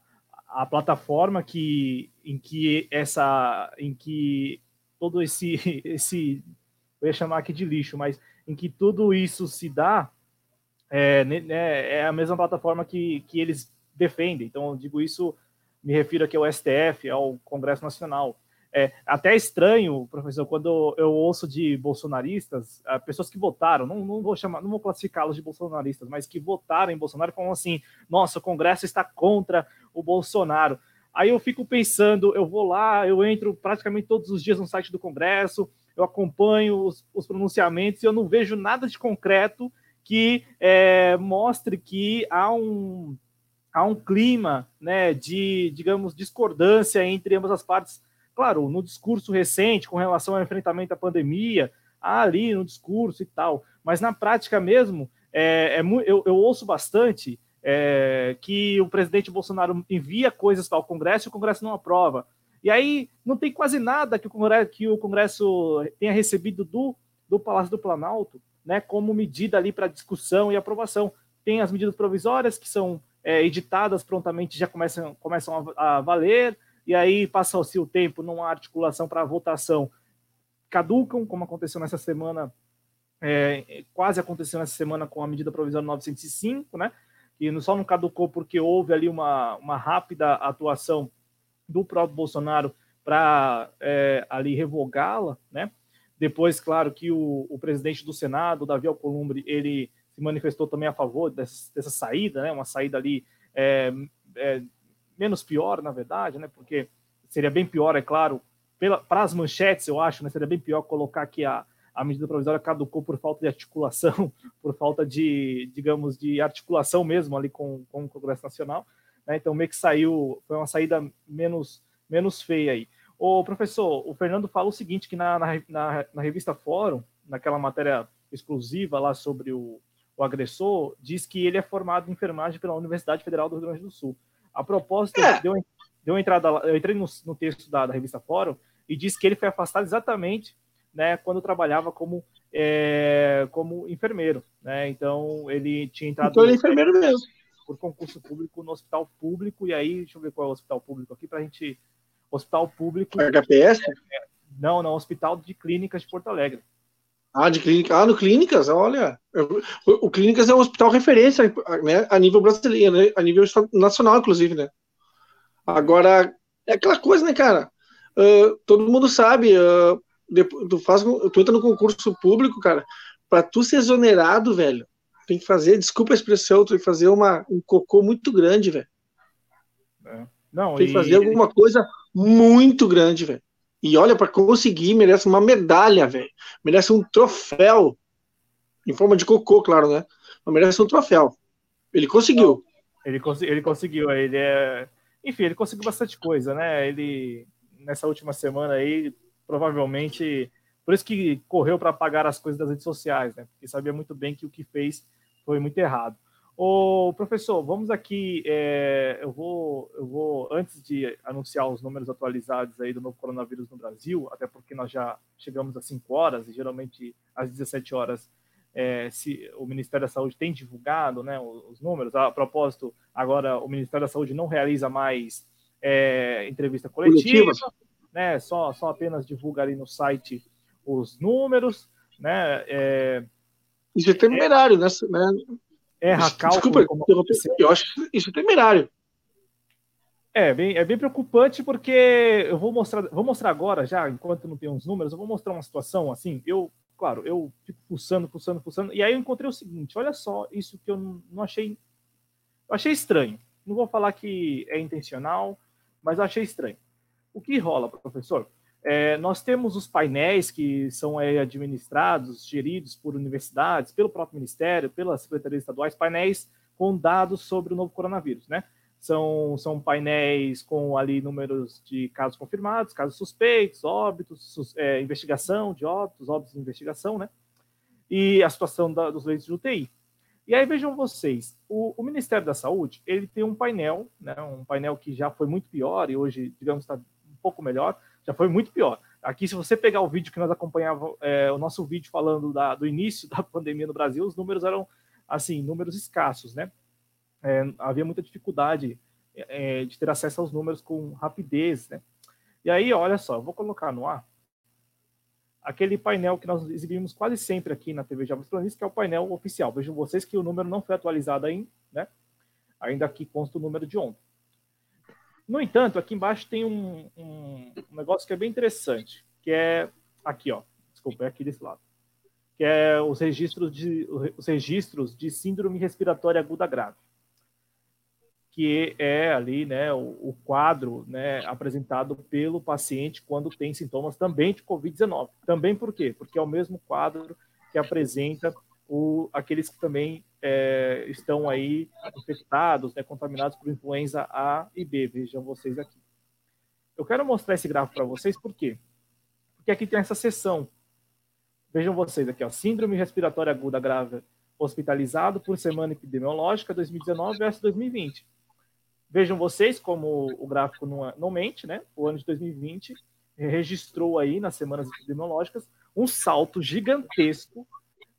a plataforma que, em que essa, em que todo esse, esse, eu ia chamar aqui de lixo, mas em que tudo isso se dá, é, né, é a mesma plataforma que, que eles defendem. Então, digo isso, me refiro aqui ao STF, ao Congresso Nacional. É até estranho, professor, quando eu ouço de bolsonaristas, ah, pessoas que votaram, não, não vou chamar, não vou classificá-los de bolsonaristas, mas que votaram em Bolsonaro falam assim: nossa, o Congresso está contra o Bolsonaro. Aí eu fico pensando, eu vou lá, eu entro praticamente todos os dias no site do Congresso, eu acompanho os, os pronunciamentos e eu não vejo nada de concreto que é, mostre que há um, há um clima né, de, digamos, discordância entre ambas as partes Claro, no discurso recente com relação ao enfrentamento à pandemia, ali no discurso e tal, mas na prática mesmo, é, é eu, eu, ouço bastante é, que o presidente Bolsonaro envia coisas para o Congresso e o Congresso não aprova. E aí não tem quase nada que o Congresso, que o Congresso tenha recebido do, do Palácio do Planalto né, como medida ali para discussão e aprovação. Tem as medidas provisórias que são é, editadas prontamente, já começam, começam a, a valer, e aí passa-se o tempo numa articulação para votação, caducam, como aconteceu nessa semana, é, quase aconteceu nessa semana com a medida provisória 905, né? E só não caducou porque houve ali uma, uma rápida atuação do próprio Bolsonaro para é, ali revogá-la, né? Depois, claro, que o, o, presidente do Senado, Davi Alcolumbre, ele se manifestou também a favor dessa, dessa saída, né? Uma saída ali é, é menos pior, na verdade, né? Porque seria bem pior, é claro, para as manchetes, eu acho, né? Seria bem pior colocar que a, a medida provisória caducou por falta de articulação, por falta de, digamos, de articulação mesmo ali com, com o Congresso Nacional. Né? Então, meio que saiu, foi uma saída menos, menos feia aí. O professor, o Fernando fala o seguinte, que na, na, na revista Fórum, naquela matéria exclusiva lá sobre o, o agressor, diz que ele é formado em enfermagem pela Universidade Federal do Rio Grande do Sul. A propósito, é. deu, deu entrada eu entrei no, no texto da, da, revista Fórum e disse que ele foi afastado exatamente né, quando trabalhava como, é, como enfermeiro. Né? Então, ele tinha entrado. Então, ele é enfermeiro mesmo. Por concurso público no hospital público, e aí, deixa eu ver qual é o hospital público aqui, para a gente. Hospital público. HPS? É, não, não, Hospital de Clínicas de Porto Alegre. Ah, de clínica. Ah, no Clínicas, olha. O, o Clínicas é um hospital referência né, a nível brasileiro, né, a nível nacional, inclusive, né? Agora, é aquela coisa, né, cara? Uh, todo mundo sabe, uh, depois, tu, faz, tu entra no concurso público, cara, para tu ser exonerado, velho, tem que fazer, desculpa a expressão, tu tem que fazer uma, um cocô muito grande, velho. É. Não, tem que e... fazer alguma coisa muito grande, velho. E olha, para conseguir, merece uma medalha, velho. Merece um troféu. Em forma de cocô, claro, né? Mas merece um troféu. Ele conseguiu. Ele, ele conseguiu. Ele é. Enfim, ele conseguiu bastante coisa, né? Ele, nessa última semana aí, provavelmente. Por isso que correu para pagar as coisas das redes sociais, né? Porque sabia muito bem que o que fez foi muito errado. Ô, professor, vamos aqui. É, eu, vou, eu vou, antes de anunciar os números atualizados aí do novo coronavírus no Brasil, até porque nós já chegamos às 5 horas, e geralmente às 17 horas é, se o Ministério da Saúde tem divulgado né, os, os, números. A propósito, agora o Ministério da Saúde não realiza mais é, entrevista coletiva. né? Só, só apenas divulga ali no site os números, né? É, isso é temerário, né? Erra cálculo. Desculpa, eu acho isso é temerário. É bem, é bem preocupante porque eu vou mostrar, vou mostrar agora já, enquanto não tem uns números, eu vou mostrar uma situação assim. Eu, claro, eu fico pulsando, pulsando, pulsando, e aí eu encontrei o seguinte: olha só, isso que eu não, não achei, eu achei estranho. Não vou falar que é intencional, mas eu achei estranho. O que rola, professor? É, nós temos os painéis que são é, administrados, geridos por universidades, pelo próprio Ministério, pelas secretarias estaduais, painéis com dados sobre o novo coronavírus, né? São, são painéis com ali números de casos confirmados, casos suspeitos, óbitos, sus, é, investigação de óbitos, óbitos de investigação, né? E a situação da, dos leitos de UTI. E aí vejam vocês, o, o, Ministério da Saúde ele tem um painel, né? Um painel que já foi muito pior e hoje, digamos, está um pouco melhor, já foi muito pior. Aqui, se você pegar o vídeo que nós acompanhávamos, é, o nosso vídeo falando da, do início da pandemia no Brasil, os números eram, assim, números escassos, né? É, havia muita dificuldade é, de ter acesso aos números com rapidez, né? E aí, olha só, vou colocar no ar aquele painel que nós exibimos quase sempre aqui na TV Jovens Planistas, que é o painel oficial. Vejam vocês que o número não foi atualizado ainda, né? Ainda aqui consta o número de ontem. No entanto, aqui embaixo tem um, um, um, negócio que é bem interessante, que é aqui, ó. Desculpa, é aqui desse lado. Que é os registros de, os registros de síndrome respiratória aguda grave. Que é ali, né, o, o quadro né, apresentado pelo paciente quando tem sintomas também de Covid-19. Também por quê? Porque é o mesmo quadro que apresenta o, aqueles que também é, estão aí infectados, né, contaminados por influenza A e B. Vejam vocês aqui. Eu quero mostrar esse gráfico para vocês, por quê? Porque aqui tem essa seção. Vejam vocês aqui, ó, síndrome respiratória aguda grave hospitalizado por semana epidemiológica 2019 versus 2020. Vejam vocês como o gráfico não, é, não mente, né? O ano de 2020 registrou aí nas semanas epidemiológicas um salto gigantesco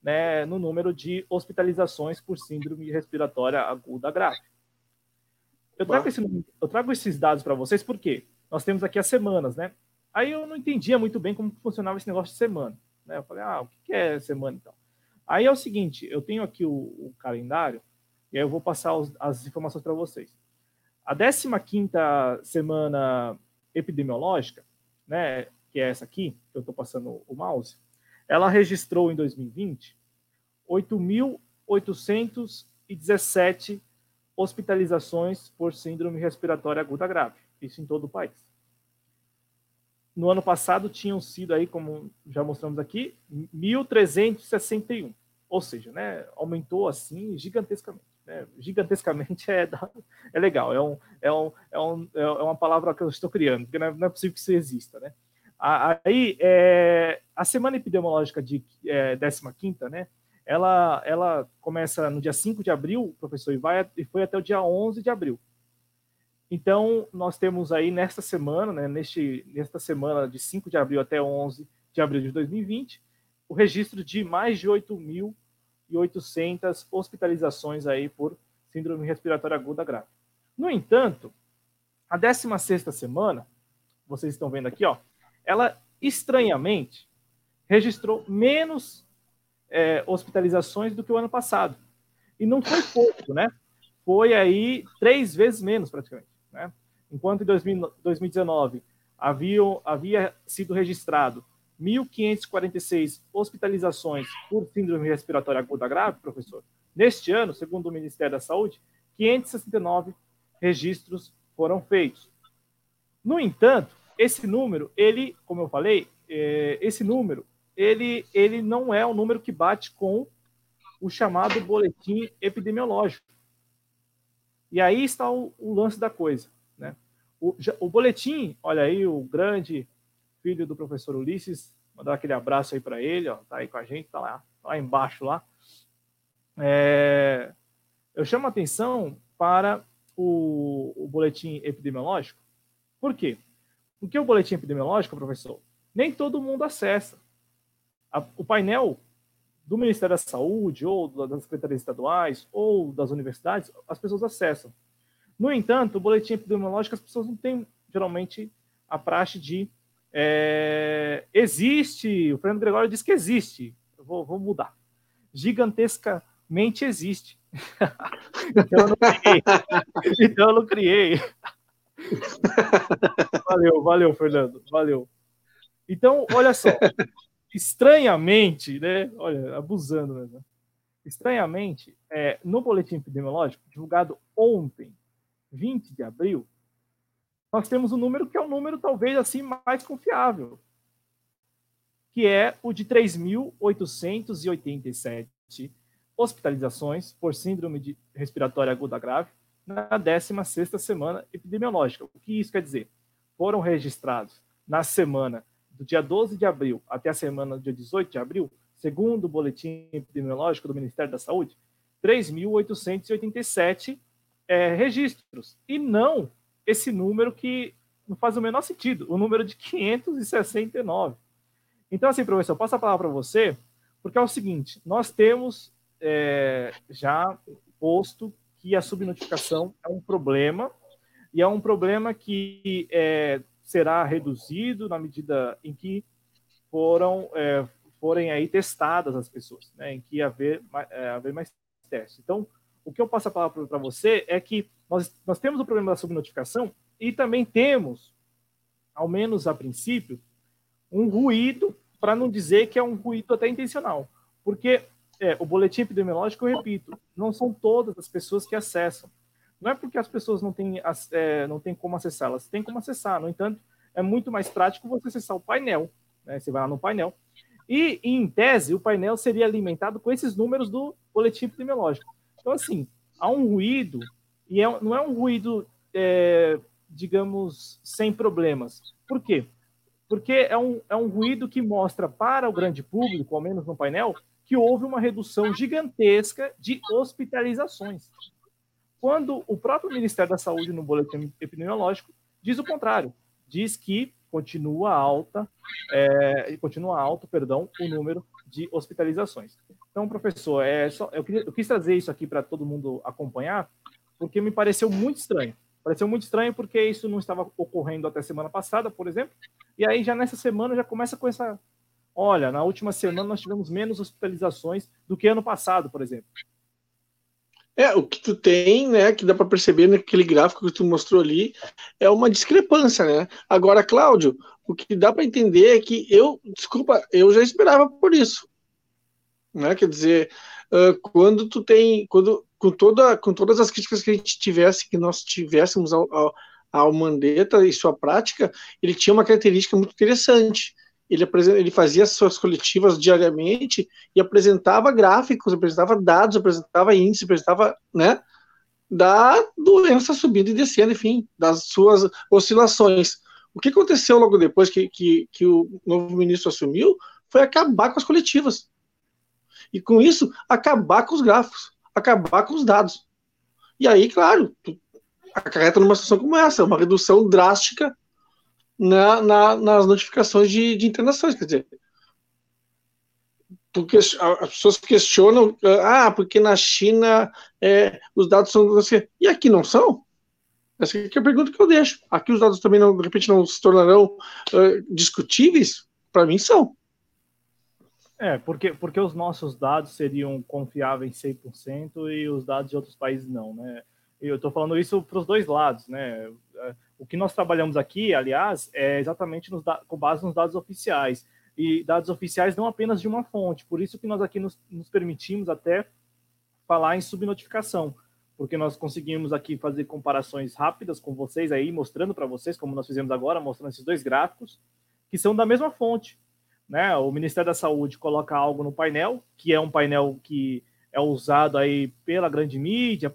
né, no número de hospitalizações por síndrome respiratória aguda grave. Eu trago, esse, eu trago esses dados para vocês porque nós temos aqui as semanas, né? Aí eu não entendia muito bem como funcionava esse negócio de semana. Né? Eu falei, ah, o que é semana então? Aí é o seguinte, eu tenho aqui o, o calendário e aí eu vou passar os, as informações para vocês. A 15ª semana epidemiológica, né, que é essa aqui, que eu estou passando o mouse, ela registrou em 2020 8.817 hospitalizações por síndrome respiratória aguda grave, isso em todo o país. No ano passado tinham sido aí, como já mostramos aqui, 1.361, ou seja, né, aumentou assim gigantescamente. Né? Gigantescamente é, é legal, é, um, é, um, é, um, é uma palavra que eu estou criando, porque não é, não é possível que isso exista, né? Aí, é, a semana epidemiológica de é, 15 né? Ela, ela começa no dia 5 de abril, professor, e, vai, e foi até o dia 11 de abril. Então, nós temos aí nesta semana, né, neste, nesta semana de 5 de abril até 11 de abril de 2020, o registro de mais de 8.800 hospitalizações aí por síndrome respiratória aguda grave. No entanto, a 16ª semana, vocês estão vendo aqui, ó, ela estranhamente registrou menos é, hospitalizações do que o ano passado. E não foi pouco, né? Foi aí três vezes menos, praticamente. Né? Enquanto em 2019 havia, havia sido registrado 1.546 hospitalizações por síndrome respiratória aguda grave, professor, neste ano, segundo o Ministério da Saúde, 569 registros foram feitos. No entanto, esse número, ele, como eu falei, é, esse número, ele, ele não é um número que bate com o chamado boletim epidemiológico. E aí está o, o lance da coisa. Né? O, o, boletim, olha aí, o grande filho do professor Ulisses, mandar aquele abraço aí para ele, ó, tá aí com a gente, tá lá, lá embaixo lá. É, eu chamo a atenção para o, o boletim epidemiológico, por quê? Porque o boletim epidemiológico, professor, nem todo mundo acessa. A, o painel do Ministério da Saúde, ou das secretarias estaduais, ou das universidades, as pessoas acessam. No entanto, o boletim epidemiológico, as pessoas não têm, geralmente, a praxe de É, existe, o Fernando Gregório diz que existe, eu vou, vou mudar. Gigantescamente existe. então eu não criei. então eu não criei. valeu, valeu, Fernando, valeu. Então, olha só, estranhamente, né? Olha, abusando mesmo. Estranhamente, é, no boletim epidemiológico, divulgado ontem, 20 de abril, nós temos um número que é um número talvez assim mais confiável, que é o de 3.887 hospitalizações por síndrome de respiratória aguda grave na 16ª semana epidemiológica. O que isso quer dizer? Foram registrados na semana do dia 12 de abril até a semana do dia 18 de abril, segundo o boletim epidemiológico do Ministério da Saúde, 3.887 é, registros, e não esse número que não faz o menor sentido, o número de 569. Então, assim, professor, eu passo a palavra para você, porque é o seguinte: nós temos é, já posto que a subnotificação é um problema, e é um problema que é, será reduzido na medida em que foram é, forem aí testadas as pessoas, né, em que haver, é, haver mais testes. Então, o que eu passo a palavra para você é que nós, nós temos o problema da subnotificação e também temos, ao menos a princípio, um ruído, para não dizer que é um ruído até intencional. Porque é, o boletim epidemiológico, eu repito, não são todas as pessoas que acessam. Não é porque as pessoas não têm, é, não têm como acessar, elas têm como acessar. No entanto, é muito mais prático você acessar o painel. Né? Você vai lá no painel. E, em tese, o painel seria alimentado com esses números do boletim epidemiológico. Então, assim, há um ruído, e é, não é um ruído, é, digamos, sem problemas. Por quê? Porque é um, é um ruído que mostra para o grande público, ao menos no painel, que houve uma redução gigantesca de hospitalizações. Quando o próprio Ministério da Saúde, no boletim epidemiológico, diz o contrário, diz que continua alta, é, continua alto, perdão, o número de hospitalizações. Então, professor, é só, eu, eu quis trazer isso aqui para todo mundo acompanhar, porque me pareceu muito estranho. Pareceu muito estranho porque isso não estava ocorrendo até semana passada, por exemplo, e aí já nessa semana já começa com essa. Olha, na última semana nós tivemos menos hospitalizações do que ano passado, por exemplo. É, o que tu tem, né, que dá para perceber naquele gráfico que tu mostrou ali, é uma discrepância, né? Agora, Cláudio, o que dá para entender é que eu, desculpa, eu já esperava por isso. Né? Quer dizer, uh, quando tu tem, quando com toda, com todas as críticas que a gente tivesse, que nós tivéssemos ao, ao, ao Mandetta e sua prática, ele tinha uma característica muito interessante. Ele, ele fazia suas coletivas diariamente e apresentava gráficos, apresentava dados, apresentava índice, apresentava, né, da doença subindo e descendo, enfim, das suas oscilações. O que aconteceu logo depois que, que, que o novo ministro assumiu foi acabar com as coletivas. E com isso, acabar com os gráficos, acabar com os dados. E aí, claro, acarreta numa situação como essa, uma redução drástica na, na, nas notificações de, de internações. Quer dizer, porque as pessoas questionam, ah, porque na China é, os dados são. E aqui não são? Essa é a pergunta que eu deixo. Aqui os dados também, não, de repente, não se tornarão uh, discutíveis? Para mim, são. É, porque, porque os nossos dados seriam confiáveis 100% e os dados de outros países não, né? Eu estou falando isso para os dois lados, né? O que nós trabalhamos aqui, aliás, é exatamente nos, com base nos dados oficiais. E dados oficiais não apenas de uma fonte. Por isso que nós aqui nos, nos permitimos até falar em subnotificação, porque nós conseguimos aqui fazer comparações rápidas com vocês aí, mostrando para vocês, como nós fizemos agora, mostrando esses dois gráficos, que são da mesma fonte né? O Ministério da Saúde coloca algo no painel, que é um painel que é usado aí pela grande mídia,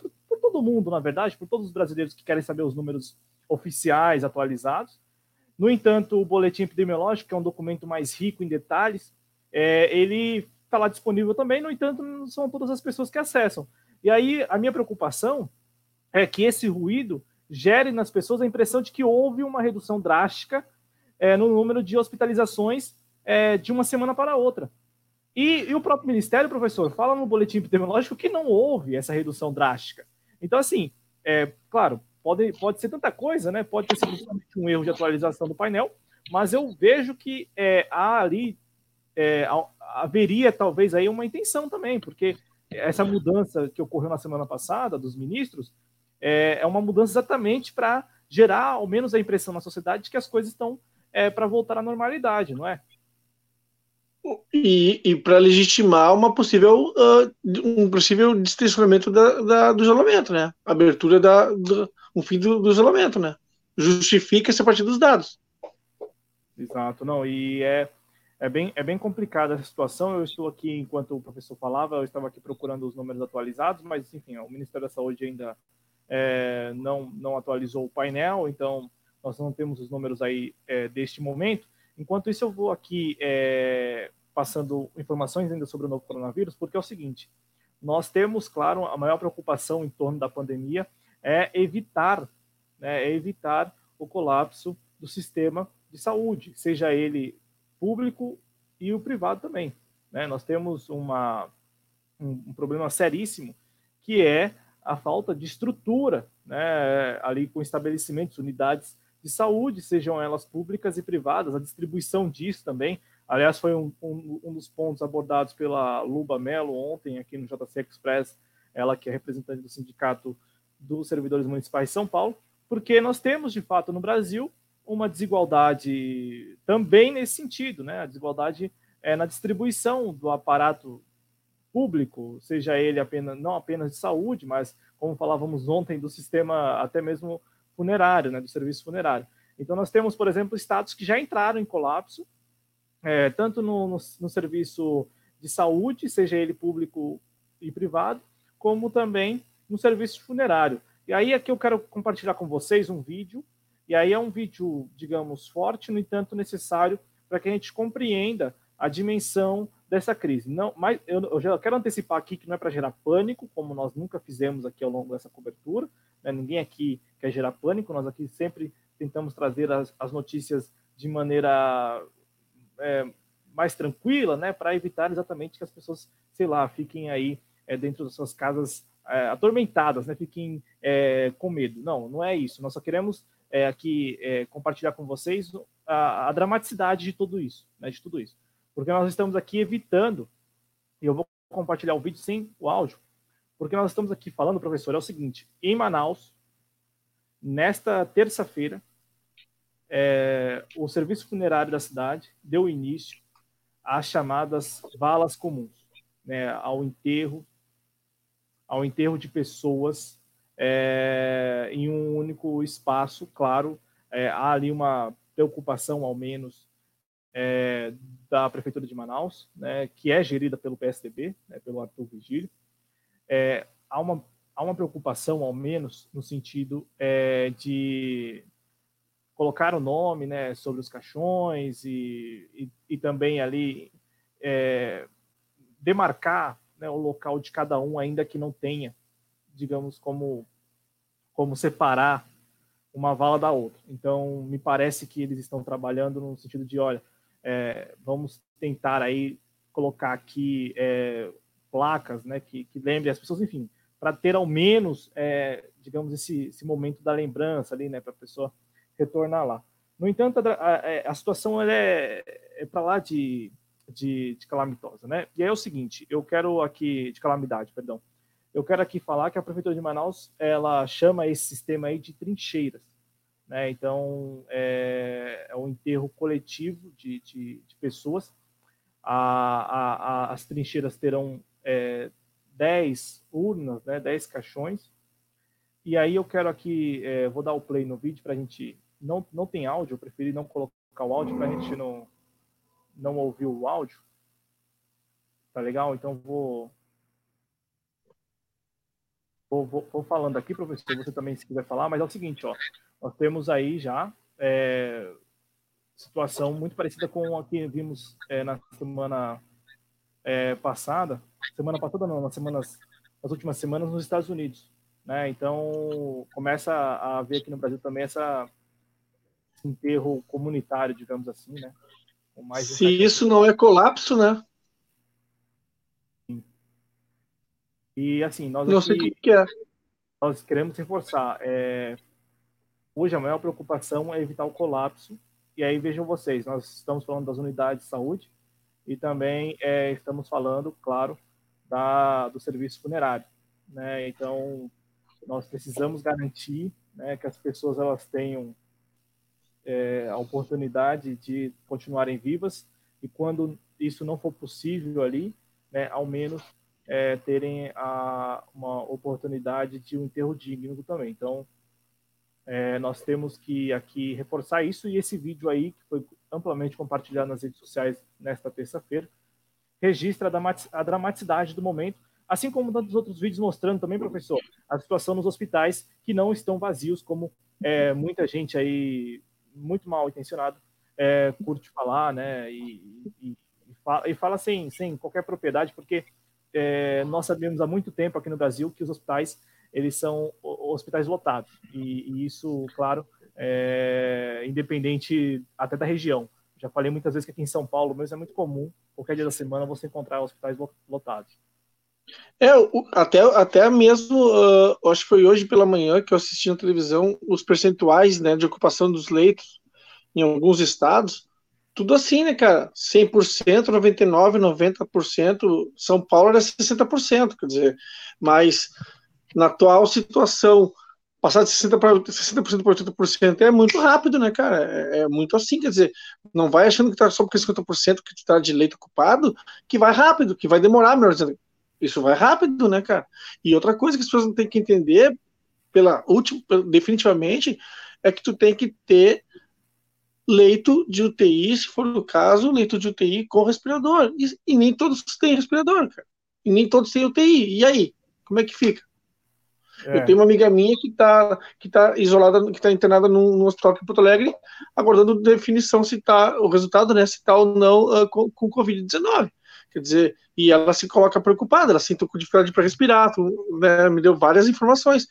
todo mundo, na verdade, por todos os brasileiros que querem saber os números oficiais atualizados. No entanto, o boletim epidemiológico, que é um documento mais rico em detalhes, é, ele está lá disponível também, no entanto, não são todas as pessoas que acessam. E aí, a minha preocupação é que esse ruído gere nas pessoas a impressão de que houve uma redução drástica é, no número de hospitalizações é, de uma semana para outra. E, e, o próprio Ministério, professor, fala no boletim epidemiológico que não houve essa redução drástica. Então, assim, é, claro, pode, pode ser tanta coisa, né? Pode ter sido um erro de atualização do painel, mas eu vejo que é, há ali é, haveria talvez aí uma intenção também, porque essa mudança que ocorreu na semana passada dos ministros é, é uma mudança exatamente para gerar ao menos a impressão na sociedade de que as coisas estão é, para voltar à normalidade, não é? E, e para legitimar uma possível, uh, um possível distensionamento da, da, do isolamento, né? Abertura da, do, um fim do, do isolamento, né? Justifica-se a partir dos dados. Exato, não, e é, é, bem, é bem complicada essa situação. Eu estou aqui, enquanto o professor falava, eu estava aqui procurando os números atualizados, mas, enfim, o Ministério da Saúde ainda é, não, não atualizou o painel, então nós não temos os números aí é, deste momento. Enquanto isso, eu vou aqui é, passando informações ainda sobre o novo coronavírus, porque é o seguinte: nós temos, claro, a maior preocupação em torno da pandemia é evitar, né, é evitar o colapso do sistema de saúde, seja ele público e o privado também. Né? Nós temos uma, um, um problema seríssimo que é a falta de estrutura né, ali com estabelecimentos, unidades de saúde, sejam elas públicas e privadas, a distribuição disso também. Aliás, foi um, um, um dos pontos abordados pela Luba Mello ontem aqui no JC Express, ela que é representante do Sindicato dos Servidores Municipais de São Paulo, porque nós temos, de fato, no Brasil, uma desigualdade também nesse sentido, né? A desigualdade é na distribuição do aparato público, seja ele apenas não apenas de saúde, mas como falávamos ontem do sistema até mesmo funerário, né, do serviço funerário. Então, nós temos, por exemplo, estados que já entraram em colapso, é, tanto no, no, no, serviço de saúde, seja ele público e privado, como também no serviço funerário. E aí aqui eu quero compartilhar com vocês um vídeo, e aí é um vídeo, digamos, forte, no entanto necessário para que a gente compreenda a dimensão dessa crise. Não, mas eu, eu já quero antecipar aqui que não é para gerar pânico, como nós nunca fizemos aqui ao longo dessa cobertura. Né? Ninguém aqui quer gerar pânico. Nós aqui sempre tentamos trazer as, as notícias de maneira é, mais tranquila, né, para evitar exatamente que as pessoas, sei lá, fiquem aí é, dentro das suas casas é, atormentadas, né, fiquem é, com medo. Não, não é isso. Nós só queremos é, aqui é, compartilhar com vocês a, a, dramaticidade de tudo isso, né, de tudo isso porque nós estamos aqui evitando, e eu vou compartilhar o vídeo sem o áudio, porque nós estamos aqui falando, professor, é o seguinte: em Manaus, nesta terça-feira, é, o serviço funerário da cidade deu início às chamadas valas comuns, né, ao enterro, ao enterro de pessoas é, em um único espaço. Claro, é, há ali uma preocupação, ao menos, é, da Prefeitura de Manaus, né, que é gerida pelo PSDB, né, pelo Arthur Vigílio. É, há, uma, há uma preocupação, ao menos, no sentido é, de colocar o nome né, sobre os caixões e, e, e também ali é, demarcar né, o local de cada um, ainda que não tenha, digamos, como, como separar uma vala da outra. Então, me parece que eles estão trabalhando no sentido de, olha, é, vamos tentar aí colocar aqui é, placas, né, que, que lembrem as pessoas, enfim, para ter ao menos, é, digamos, esse, esse momento da lembrança ali, né, para a pessoa retornar lá. No entanto, a, a, é, a situação é, é para lá de, de, de, calamitosa, né? E é o seguinte, eu quero aqui, de calamidade, perdão, eu quero aqui falar que a Prefeitura de Manaus, ela chama esse sistema aí de trincheiras. Né? Então, é, é um enterro coletivo de, de, de pessoas. A, a, a, as trincheiras terão é, 10 urnas, né, 10 caixões. E aí eu quero aqui, é, vou dar o play no vídeo para a gente. Não, não tem áudio, eu preferi não colocar o áudio para a gente não, não ouvir o áudio. Tá legal? Então vou, vou, vou, vou falando aqui, professor, você também se quiser falar, mas é o seguinte, ó. Nós temos aí já é, situação muito parecida com a que vimos é, na semana é, passada, semana passada não, nas semanas, nas últimas semanas nos Estados Unidos, né? Então começa a haver aqui no Brasil também essa esse enterro comunitário, digamos assim, né? Se isso não é colapso, né? E assim, nós não aqui, sei o que é. Nós queremos reforçar. É, Hoje a maior preocupação é evitar o colapso e aí vejam vocês, nós estamos falando das unidades de saúde e também é, estamos falando, claro, da, do serviço funerário. Né? Então, nós precisamos garantir né, que as pessoas elas tenham é, a oportunidade de continuarem vivas e quando isso não for possível ali, né, ao menos é, terem a, uma oportunidade de um enterro digno também. Então, é, nós temos que aqui reforçar isso e esse vídeo aí, que foi amplamente compartilhado nas redes sociais nesta terça-feira, registra a dramaticidade do momento, assim como tantos outros vídeos mostrando também, professor, a situação nos hospitais que não estão vazios, como é, muita gente aí, muito mal intencionado, é, curte falar, né, e, e, e, fala, e fala sem, sem qualquer propriedade, porque é, nós sabemos há muito tempo aqui no Brasil que os hospitais eles são hospitais lotados e, e isso, claro, é independente até da região. Já falei muitas vezes que aqui em São Paulo mesmo é muito comum, qualquer dia da semana, você encontrar hospitais lotados. É, até, até mesmo, uh, acho que foi hoje pela manhã que eu assisti na televisão os percentuais né, de ocupação dos leitos em alguns estados, tudo assim, né, cara? 100%, 99%, 90%, São Paulo era 60%, quer dizer, mas na atual situação, passar de 60% para 60% para 80% é muito rápido, né, cara? É, é, muito assim, quer dizer, não vai achando que tá só porque 50% que tu tá de leito ocupado, que vai rápido, que vai demorar, melhor dizendo. Isso vai rápido, né, cara? E outra coisa que as pessoas não têm que entender, pela última, definitivamente, é que tu tem que ter leito de UTI, se for o caso, leito de UTI com respirador. E, e, nem todos têm respirador, cara. E nem todos têm UTI. E aí? Como é que fica? É. Eu tenho uma amiga minha que está que tá isolada, que está internada num, num, hospital aqui em Porto Alegre, aguardando definição se está o resultado, né, se está ou não uh, com, com Covid-19. Quer dizer, e ela se coloca preocupada, ela sente com dificuldade para respirar, tu, né, me deu várias informações.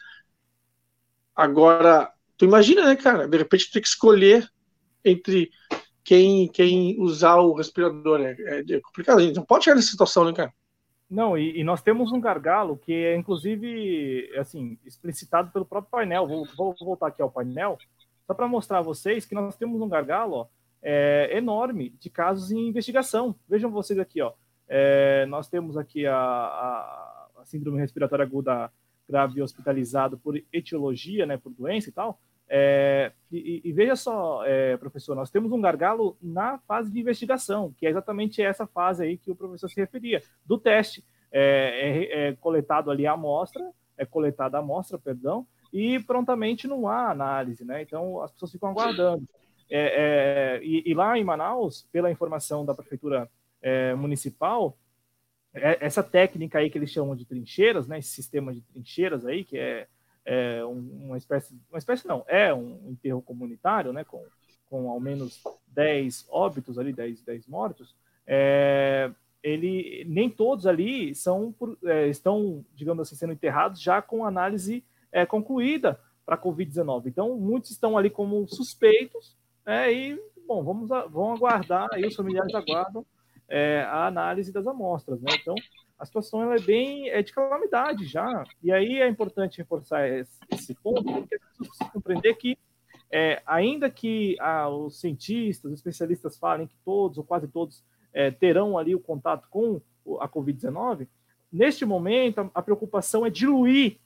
Agora, tu imagina, né, cara, de repente tu tem que escolher entre quem, quem usar o respirador. É, é complicado, a gente não pode chegar nessa situação, né, cara? Não, e, e, nós temos um gargalo que é, inclusive, assim, explicitado pelo próprio painel. Vou, vou voltar aqui ao painel, só para mostrar a vocês que nós temos um gargalo ó, é, enorme de casos em investigação. Vejam vocês aqui, ó. É, nós temos aqui a, a, a, síndrome respiratória aguda grave hospitalizado por etiologia, né, por doença e tal. É, e, e, veja só, é, professor, nós temos um gargalo na fase de investigação, que é exatamente essa fase aí que o professor se referia, do teste. É, é, é coletado ali a amostra, é coletada a amostra, perdão, e prontamente não há análise, né? Então as pessoas ficam aguardando. É, é, e, e, lá em Manaus, pela informação da prefeitura municipal, essa técnica aí que eles chamam de trincheiras, né? Esse sistema de trincheiras aí, que é é, uma espécie, uma espécie não, é um enterro comunitário, né, com, com ao menos 10 óbitos ali, 10, 10 mortos, é, ele, nem todos ali são, é, estão, digamos assim, sendo enterrados já com análise é, concluída para a Covid-19. Então, muitos estão ali como suspeitos, né, e, bom, vamos, vão aguardar, aí os familiares aguardam é, a análise das amostras, né, então, a situação ela é bem é de calamidade já. E aí é importante reforçar esse, ponto, porque as pessoas precisam compreender que, é, ainda que ah, os cientistas, os especialistas falem que todos ou quase todos é, terão ali o contato com a Covid-19, neste momento a, a, preocupação é diluir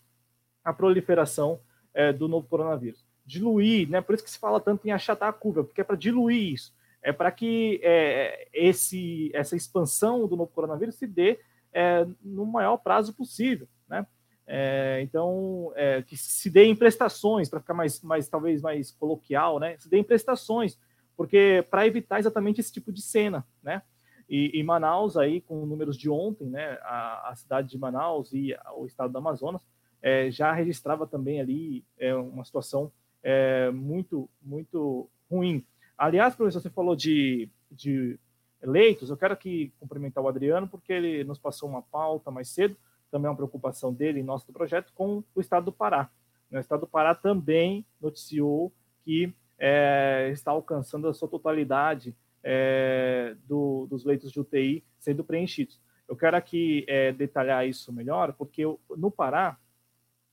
a proliferação é, do novo coronavírus. Diluir, né? Por isso que se fala tanto em achatar a curva, porque é para diluir isso. É para que é, esse, essa expansão do novo coronavírus se dê é, no maior prazo possível, né? É, então, é, que se dê em prestações, para ficar mais, mais, talvez mais coloquial, né? Se dê em prestações, porque para evitar exatamente esse tipo de cena, né? E, e, Manaus, aí, com números de ontem, né? A, a cidade de Manaus e o estado do Amazonas é, já registrava também ali é, uma situação é, muito, muito ruim. Aliás, professor, você falou de, de eleitos, eu quero aqui cumprimentar o Adriano, porque ele nos passou uma pauta mais cedo, também é uma preocupação dele em nosso projeto, com o estado do Pará. O estado do Pará também noticiou que é, está alcançando a sua totalidade é, do, dos leitos de UTI sendo preenchidos. Eu quero aqui é, detalhar isso melhor, porque no Pará,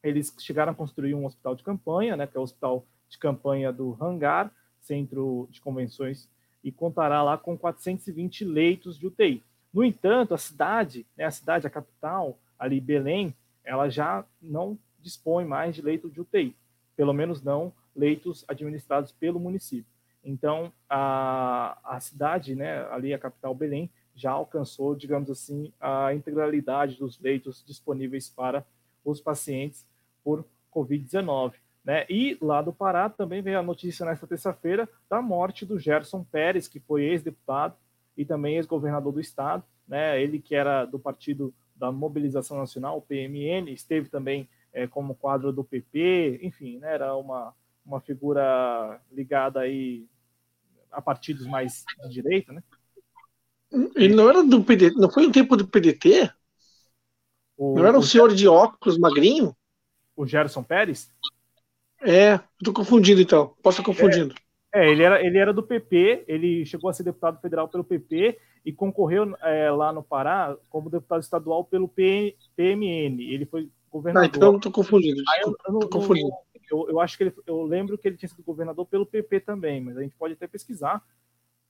eles chegaram a construir um hospital de campanha, né, que é o hospital de campanha do Hangar, centro de convenções e contará lá com 420 leitos de UTI. No entanto, a cidade, né, a cidade, a capital, ali Belém, ela já não dispõe mais de leito de UTI, pelo menos não leitos administrados pelo município. Então, a, a cidade, né, ali a capital Belém, já alcançou, digamos assim, a integralidade dos leitos disponíveis para os pacientes por Covid-19. Né? E lá do Pará também veio a notícia nesta terça-feira da morte do Gerson Pérez, que foi ex-deputado e também ex-governador do estado. Né? Ele que era do Partido da Mobilização Nacional, o PMN, esteve também é, como quadro do PP, enfim, né? era uma, uma figura ligada aí a partidos mais de direita, né? Ele não era do PDT, não foi um tempo do PDT? O, não era um senhor de óculos magrinho? O Gerson Pérez? É, estou confundindo então. Posso estar confundindo. É, é, ele, era, ele era do PP, ele chegou a ser deputado federal pelo PP e concorreu é, lá no Pará como deputado estadual pelo PMN. Ele foi governador. Ah, então estou confundindo. eu, eu, confundindo. Eu, eu, acho que ele, eu lembro que ele tinha sido governador pelo PP também, mas a gente pode até pesquisar,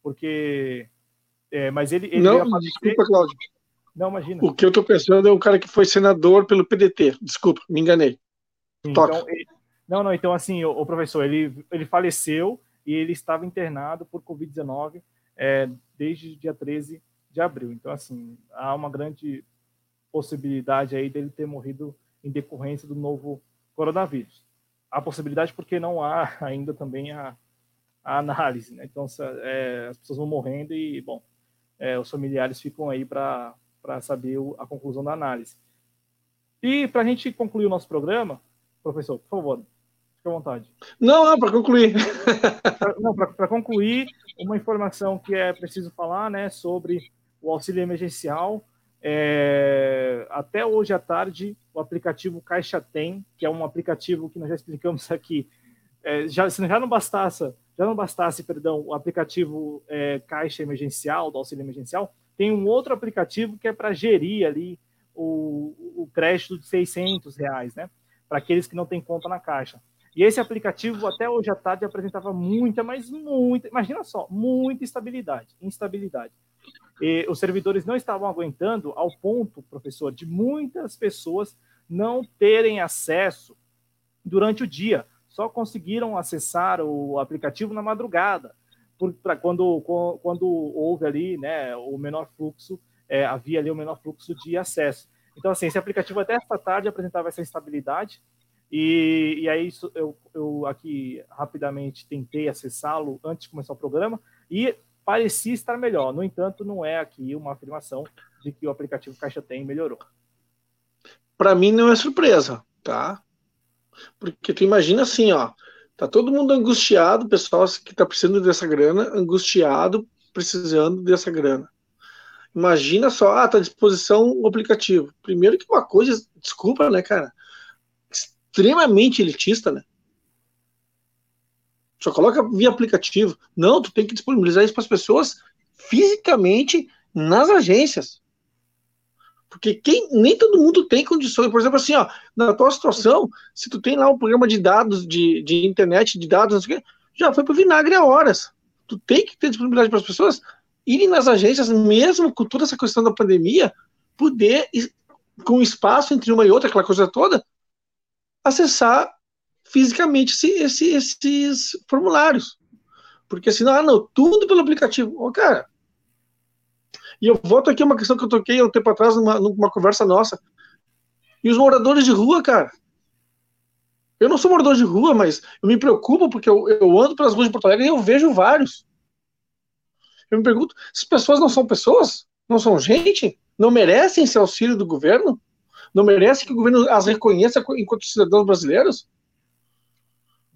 porque. É, mas ele. ele não, desculpa, Cláudio. Não, imagina. O que eu estou pensando é o cara que foi senador pelo PDT. Desculpa, me enganei. Então, ele, não, não, então assim, o, o, professor, ele, ele faleceu e ele estava internado por Covid-19 é, desde o dia 13 de abril. Então, assim, há uma grande possibilidade aí dele ter morrido em decorrência do novo coronavírus a possibilidade porque não há ainda também a, a análise, né? Então é, as pessoas vão morrendo e, bom, é, os familiares ficam aí para saber o, a conclusão da análise. E para a gente concluir o nosso programa, professor, por favor, fique à vontade. Não, não para concluir. para concluir, uma informação que é preciso falar, né, sobre o auxílio emergencial é, até hoje à tarde, o aplicativo Caixa Tem, que é um aplicativo que nós já explicamos aqui, é, já, se já não bastasse, já não bastasse, perdão, o aplicativo é, Caixa Emergencial, do auxílio emergencial, tem um outro aplicativo que é para gerir ali o, o crédito de 600 reais, né? Para aqueles que não têm conta na Caixa. E esse aplicativo, até hoje à tarde, apresentava muita, mas muita, imagina só, muita instabilidade, instabilidade. E os servidores não estavam aguentando ao ponto, professor, de muitas pessoas não terem acesso durante o dia. Só conseguiram acessar o aplicativo na madrugada, para quando, quando houve ali né, o menor fluxo, é, havia ali o menor fluxo de acesso. Então, assim, esse aplicativo até esta tarde apresentava essa instabilidade, e, e aí eu, eu aqui rapidamente tentei acessá-lo antes de começar o programa, e parecia estar melhor. No entanto, não é aqui uma afirmação de que o aplicativo Caixa Tem melhorou. Para mim não é surpresa, tá? Porque tu imagina assim, ó, tá todo mundo angustiado, pessoal que tá precisando dessa grana, angustiado, precisando dessa grana. Imagina só, ah, tá à disposição o aplicativo. Primeiro que uma coisa, desculpa, né, cara, extremamente elitista, né? Só coloca via aplicativo. Não, tu tem que disponibilizar isso para as pessoas fisicamente nas agências. Porque quem, nem todo mundo tem condições. Por exemplo, assim, ó, na tua situação, se tu tem lá um programa de dados, de, de internet, de dados, sei, já foi para vinagre a horas. Tu tem que ter disponibilidade para as pessoas irem nas agências, mesmo com toda essa questão da pandemia, poder, com espaço entre uma e outra, aquela coisa toda, acessar fisicamente esse, esse, esses formulários. Porque senão, ah, não, tudo pelo aplicativo. Ô, cara. E eu volto aqui a uma questão que eu toquei há um tempo atrás numa, numa conversa nossa. E os moradores de rua, cara. Eu não sou morador de rua, mas eu me preocupo porque eu, eu ando pelas ruas de Porto Alegre e eu vejo vários. Eu me pergunto, essas pessoas não são pessoas? Não são gente? Não merecem esse auxílio do governo? Não merecem que o governo as reconheça enquanto cidadãos brasileiros?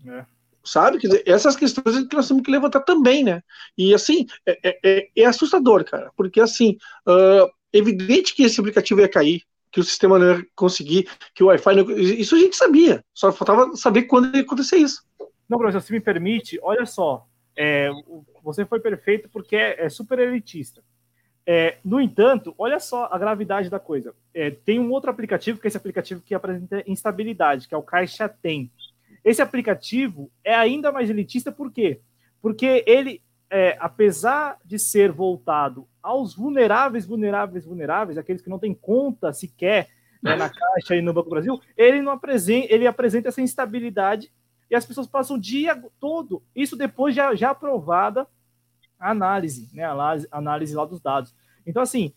É. Sabe? Dizer, essas questões que nós temos que levantar também, né? E assim, é, é, é, é assustador, cara, porque assim, uh, evidente que esse aplicativo ia cair, que o sistema não ia conseguir, que o Wi-Fi não... Isso a gente sabia, só faltava saber quando ia acontecer isso. Não, professor, se me permite, olha só, é, você foi perfeito porque é, é super elitista. É, no entanto, olha só a gravidade da coisa. É, tem um outro aplicativo, que é esse aplicativo que apresenta instabilidade, que é o Caixa Tem. Esse aplicativo é ainda mais elitista por quê? Porque ele, é, apesar de ser voltado aos vulneráveis, vulneráveis, vulneráveis, aqueles que não têm conta sequer né, na Caixa e no Banco do Brasil, ele não apresenta, ele apresenta essa instabilidade e as pessoas passam o dia todo, isso depois já, já aprovada a análise, né, análise, análise lá dos dados. Então, assim,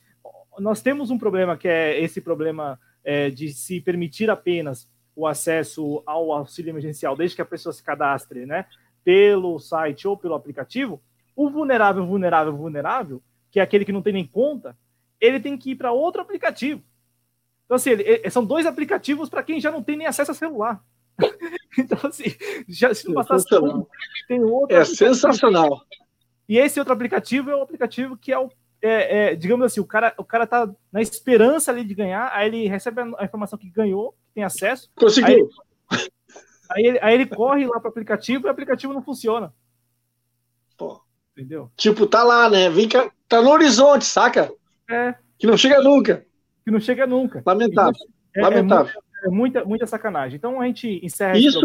nós temos um problema que é esse problema é, de se permitir apenas o acesso ao auxílio emergencial, desde que a pessoa se cadastre, né, pelo site ou pelo aplicativo, o vulnerável, vulnerável, vulnerável, que é aquele que não tem nem conta, ele tem que ir para outro aplicativo. Então, assim, ele, são dois aplicativos para quem já não tem nem acesso a celular. então, assim, já, se não bastasse um, tem outro. É sensacional. E esse outro aplicativo é o aplicativo que é o. É, é, digamos assim, o cara, o cara tá na esperança ali de ganhar, aí ele recebe a informação que ganhou, que tem acesso. Conseguiu. Aí, aí, ele, aí ele corre lá para o aplicativo e o aplicativo não funciona. Pô. Entendeu? Tipo, tá lá, né? Vem cá, tá no horizonte, saca? É. Que não chega nunca. Que não chega nunca. Lamentável. É, é Lamentável. É, muita, muita sacanagem. Então a gente encerra Isso.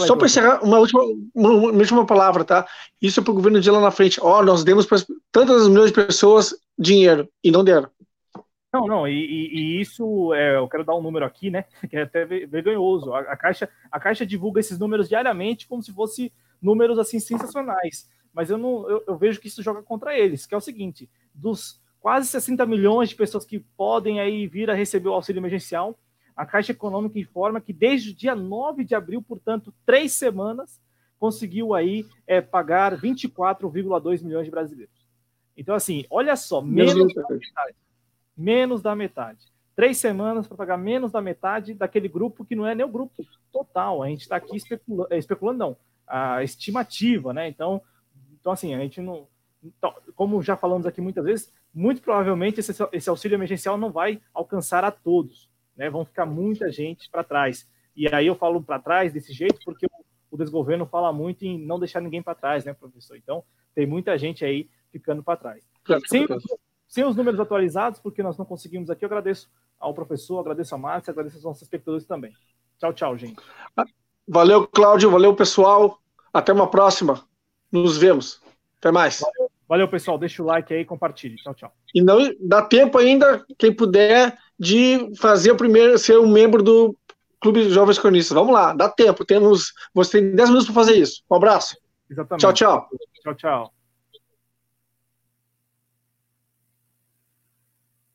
Só para encerrar, uma última, uma, uma última palavra, tá? Isso é para o governo de lá na frente. Ó, oh, nós demos para tantas milhões de pessoas dinheiro e não deram. Não, não, e, e, e, isso, é, eu quero dar um número aqui, né, que é até vergonhoso. A, a, Caixa, a Caixa divulga esses números diariamente como se fosse números, assim, sensacionais. Mas eu, não, eu, eu vejo que isso joga contra eles, que é o seguinte, dos quase 60 milhões de pessoas que podem aí vir a receber o auxílio emergencial, a Caixa Econômica informa que desde o dia 9 de abril, portanto, três semanas, conseguiu aí é, pagar 24,2 milhões de brasileiros. Então, assim, olha só, menos da metade. Menos da metade. Três semanas para pagar menos da metade daquele grupo que não é nem o grupo total. A gente está aqui especula é, especulando, não. A estimativa, né? Então, então, assim, a gente não. Então, como já falamos aqui muitas vezes, muito provavelmente esse, esse auxílio emergencial não vai alcançar a todos né, vão ficar muita gente para trás. E aí eu falo para trás desse jeito porque o, desgoverno fala muito em não deixar ninguém para trás, né, professor? Então, tem muita gente aí ficando para trás. Sem, sem, os números atualizados, porque nós não conseguimos aqui, eu agradeço ao professor, agradeço a Márcia, agradeço aos nossos espectadores também. Tchau, tchau, gente. Valeu, Cláudio, valeu, pessoal. Até uma próxima. Nos vemos. Até mais. Valeu, valeu pessoal. Deixa o like aí compartilhe. Tchau, tchau. E não dá tempo ainda, quem puder, de fazer o primeiro, ser um membro do Clube de Jovens Cronistas. Vamos lá, dá tempo. Temos, você tem 10 minutos para fazer isso. Um abraço. Exatamente. Tchau, tchau. Tchau, tchau.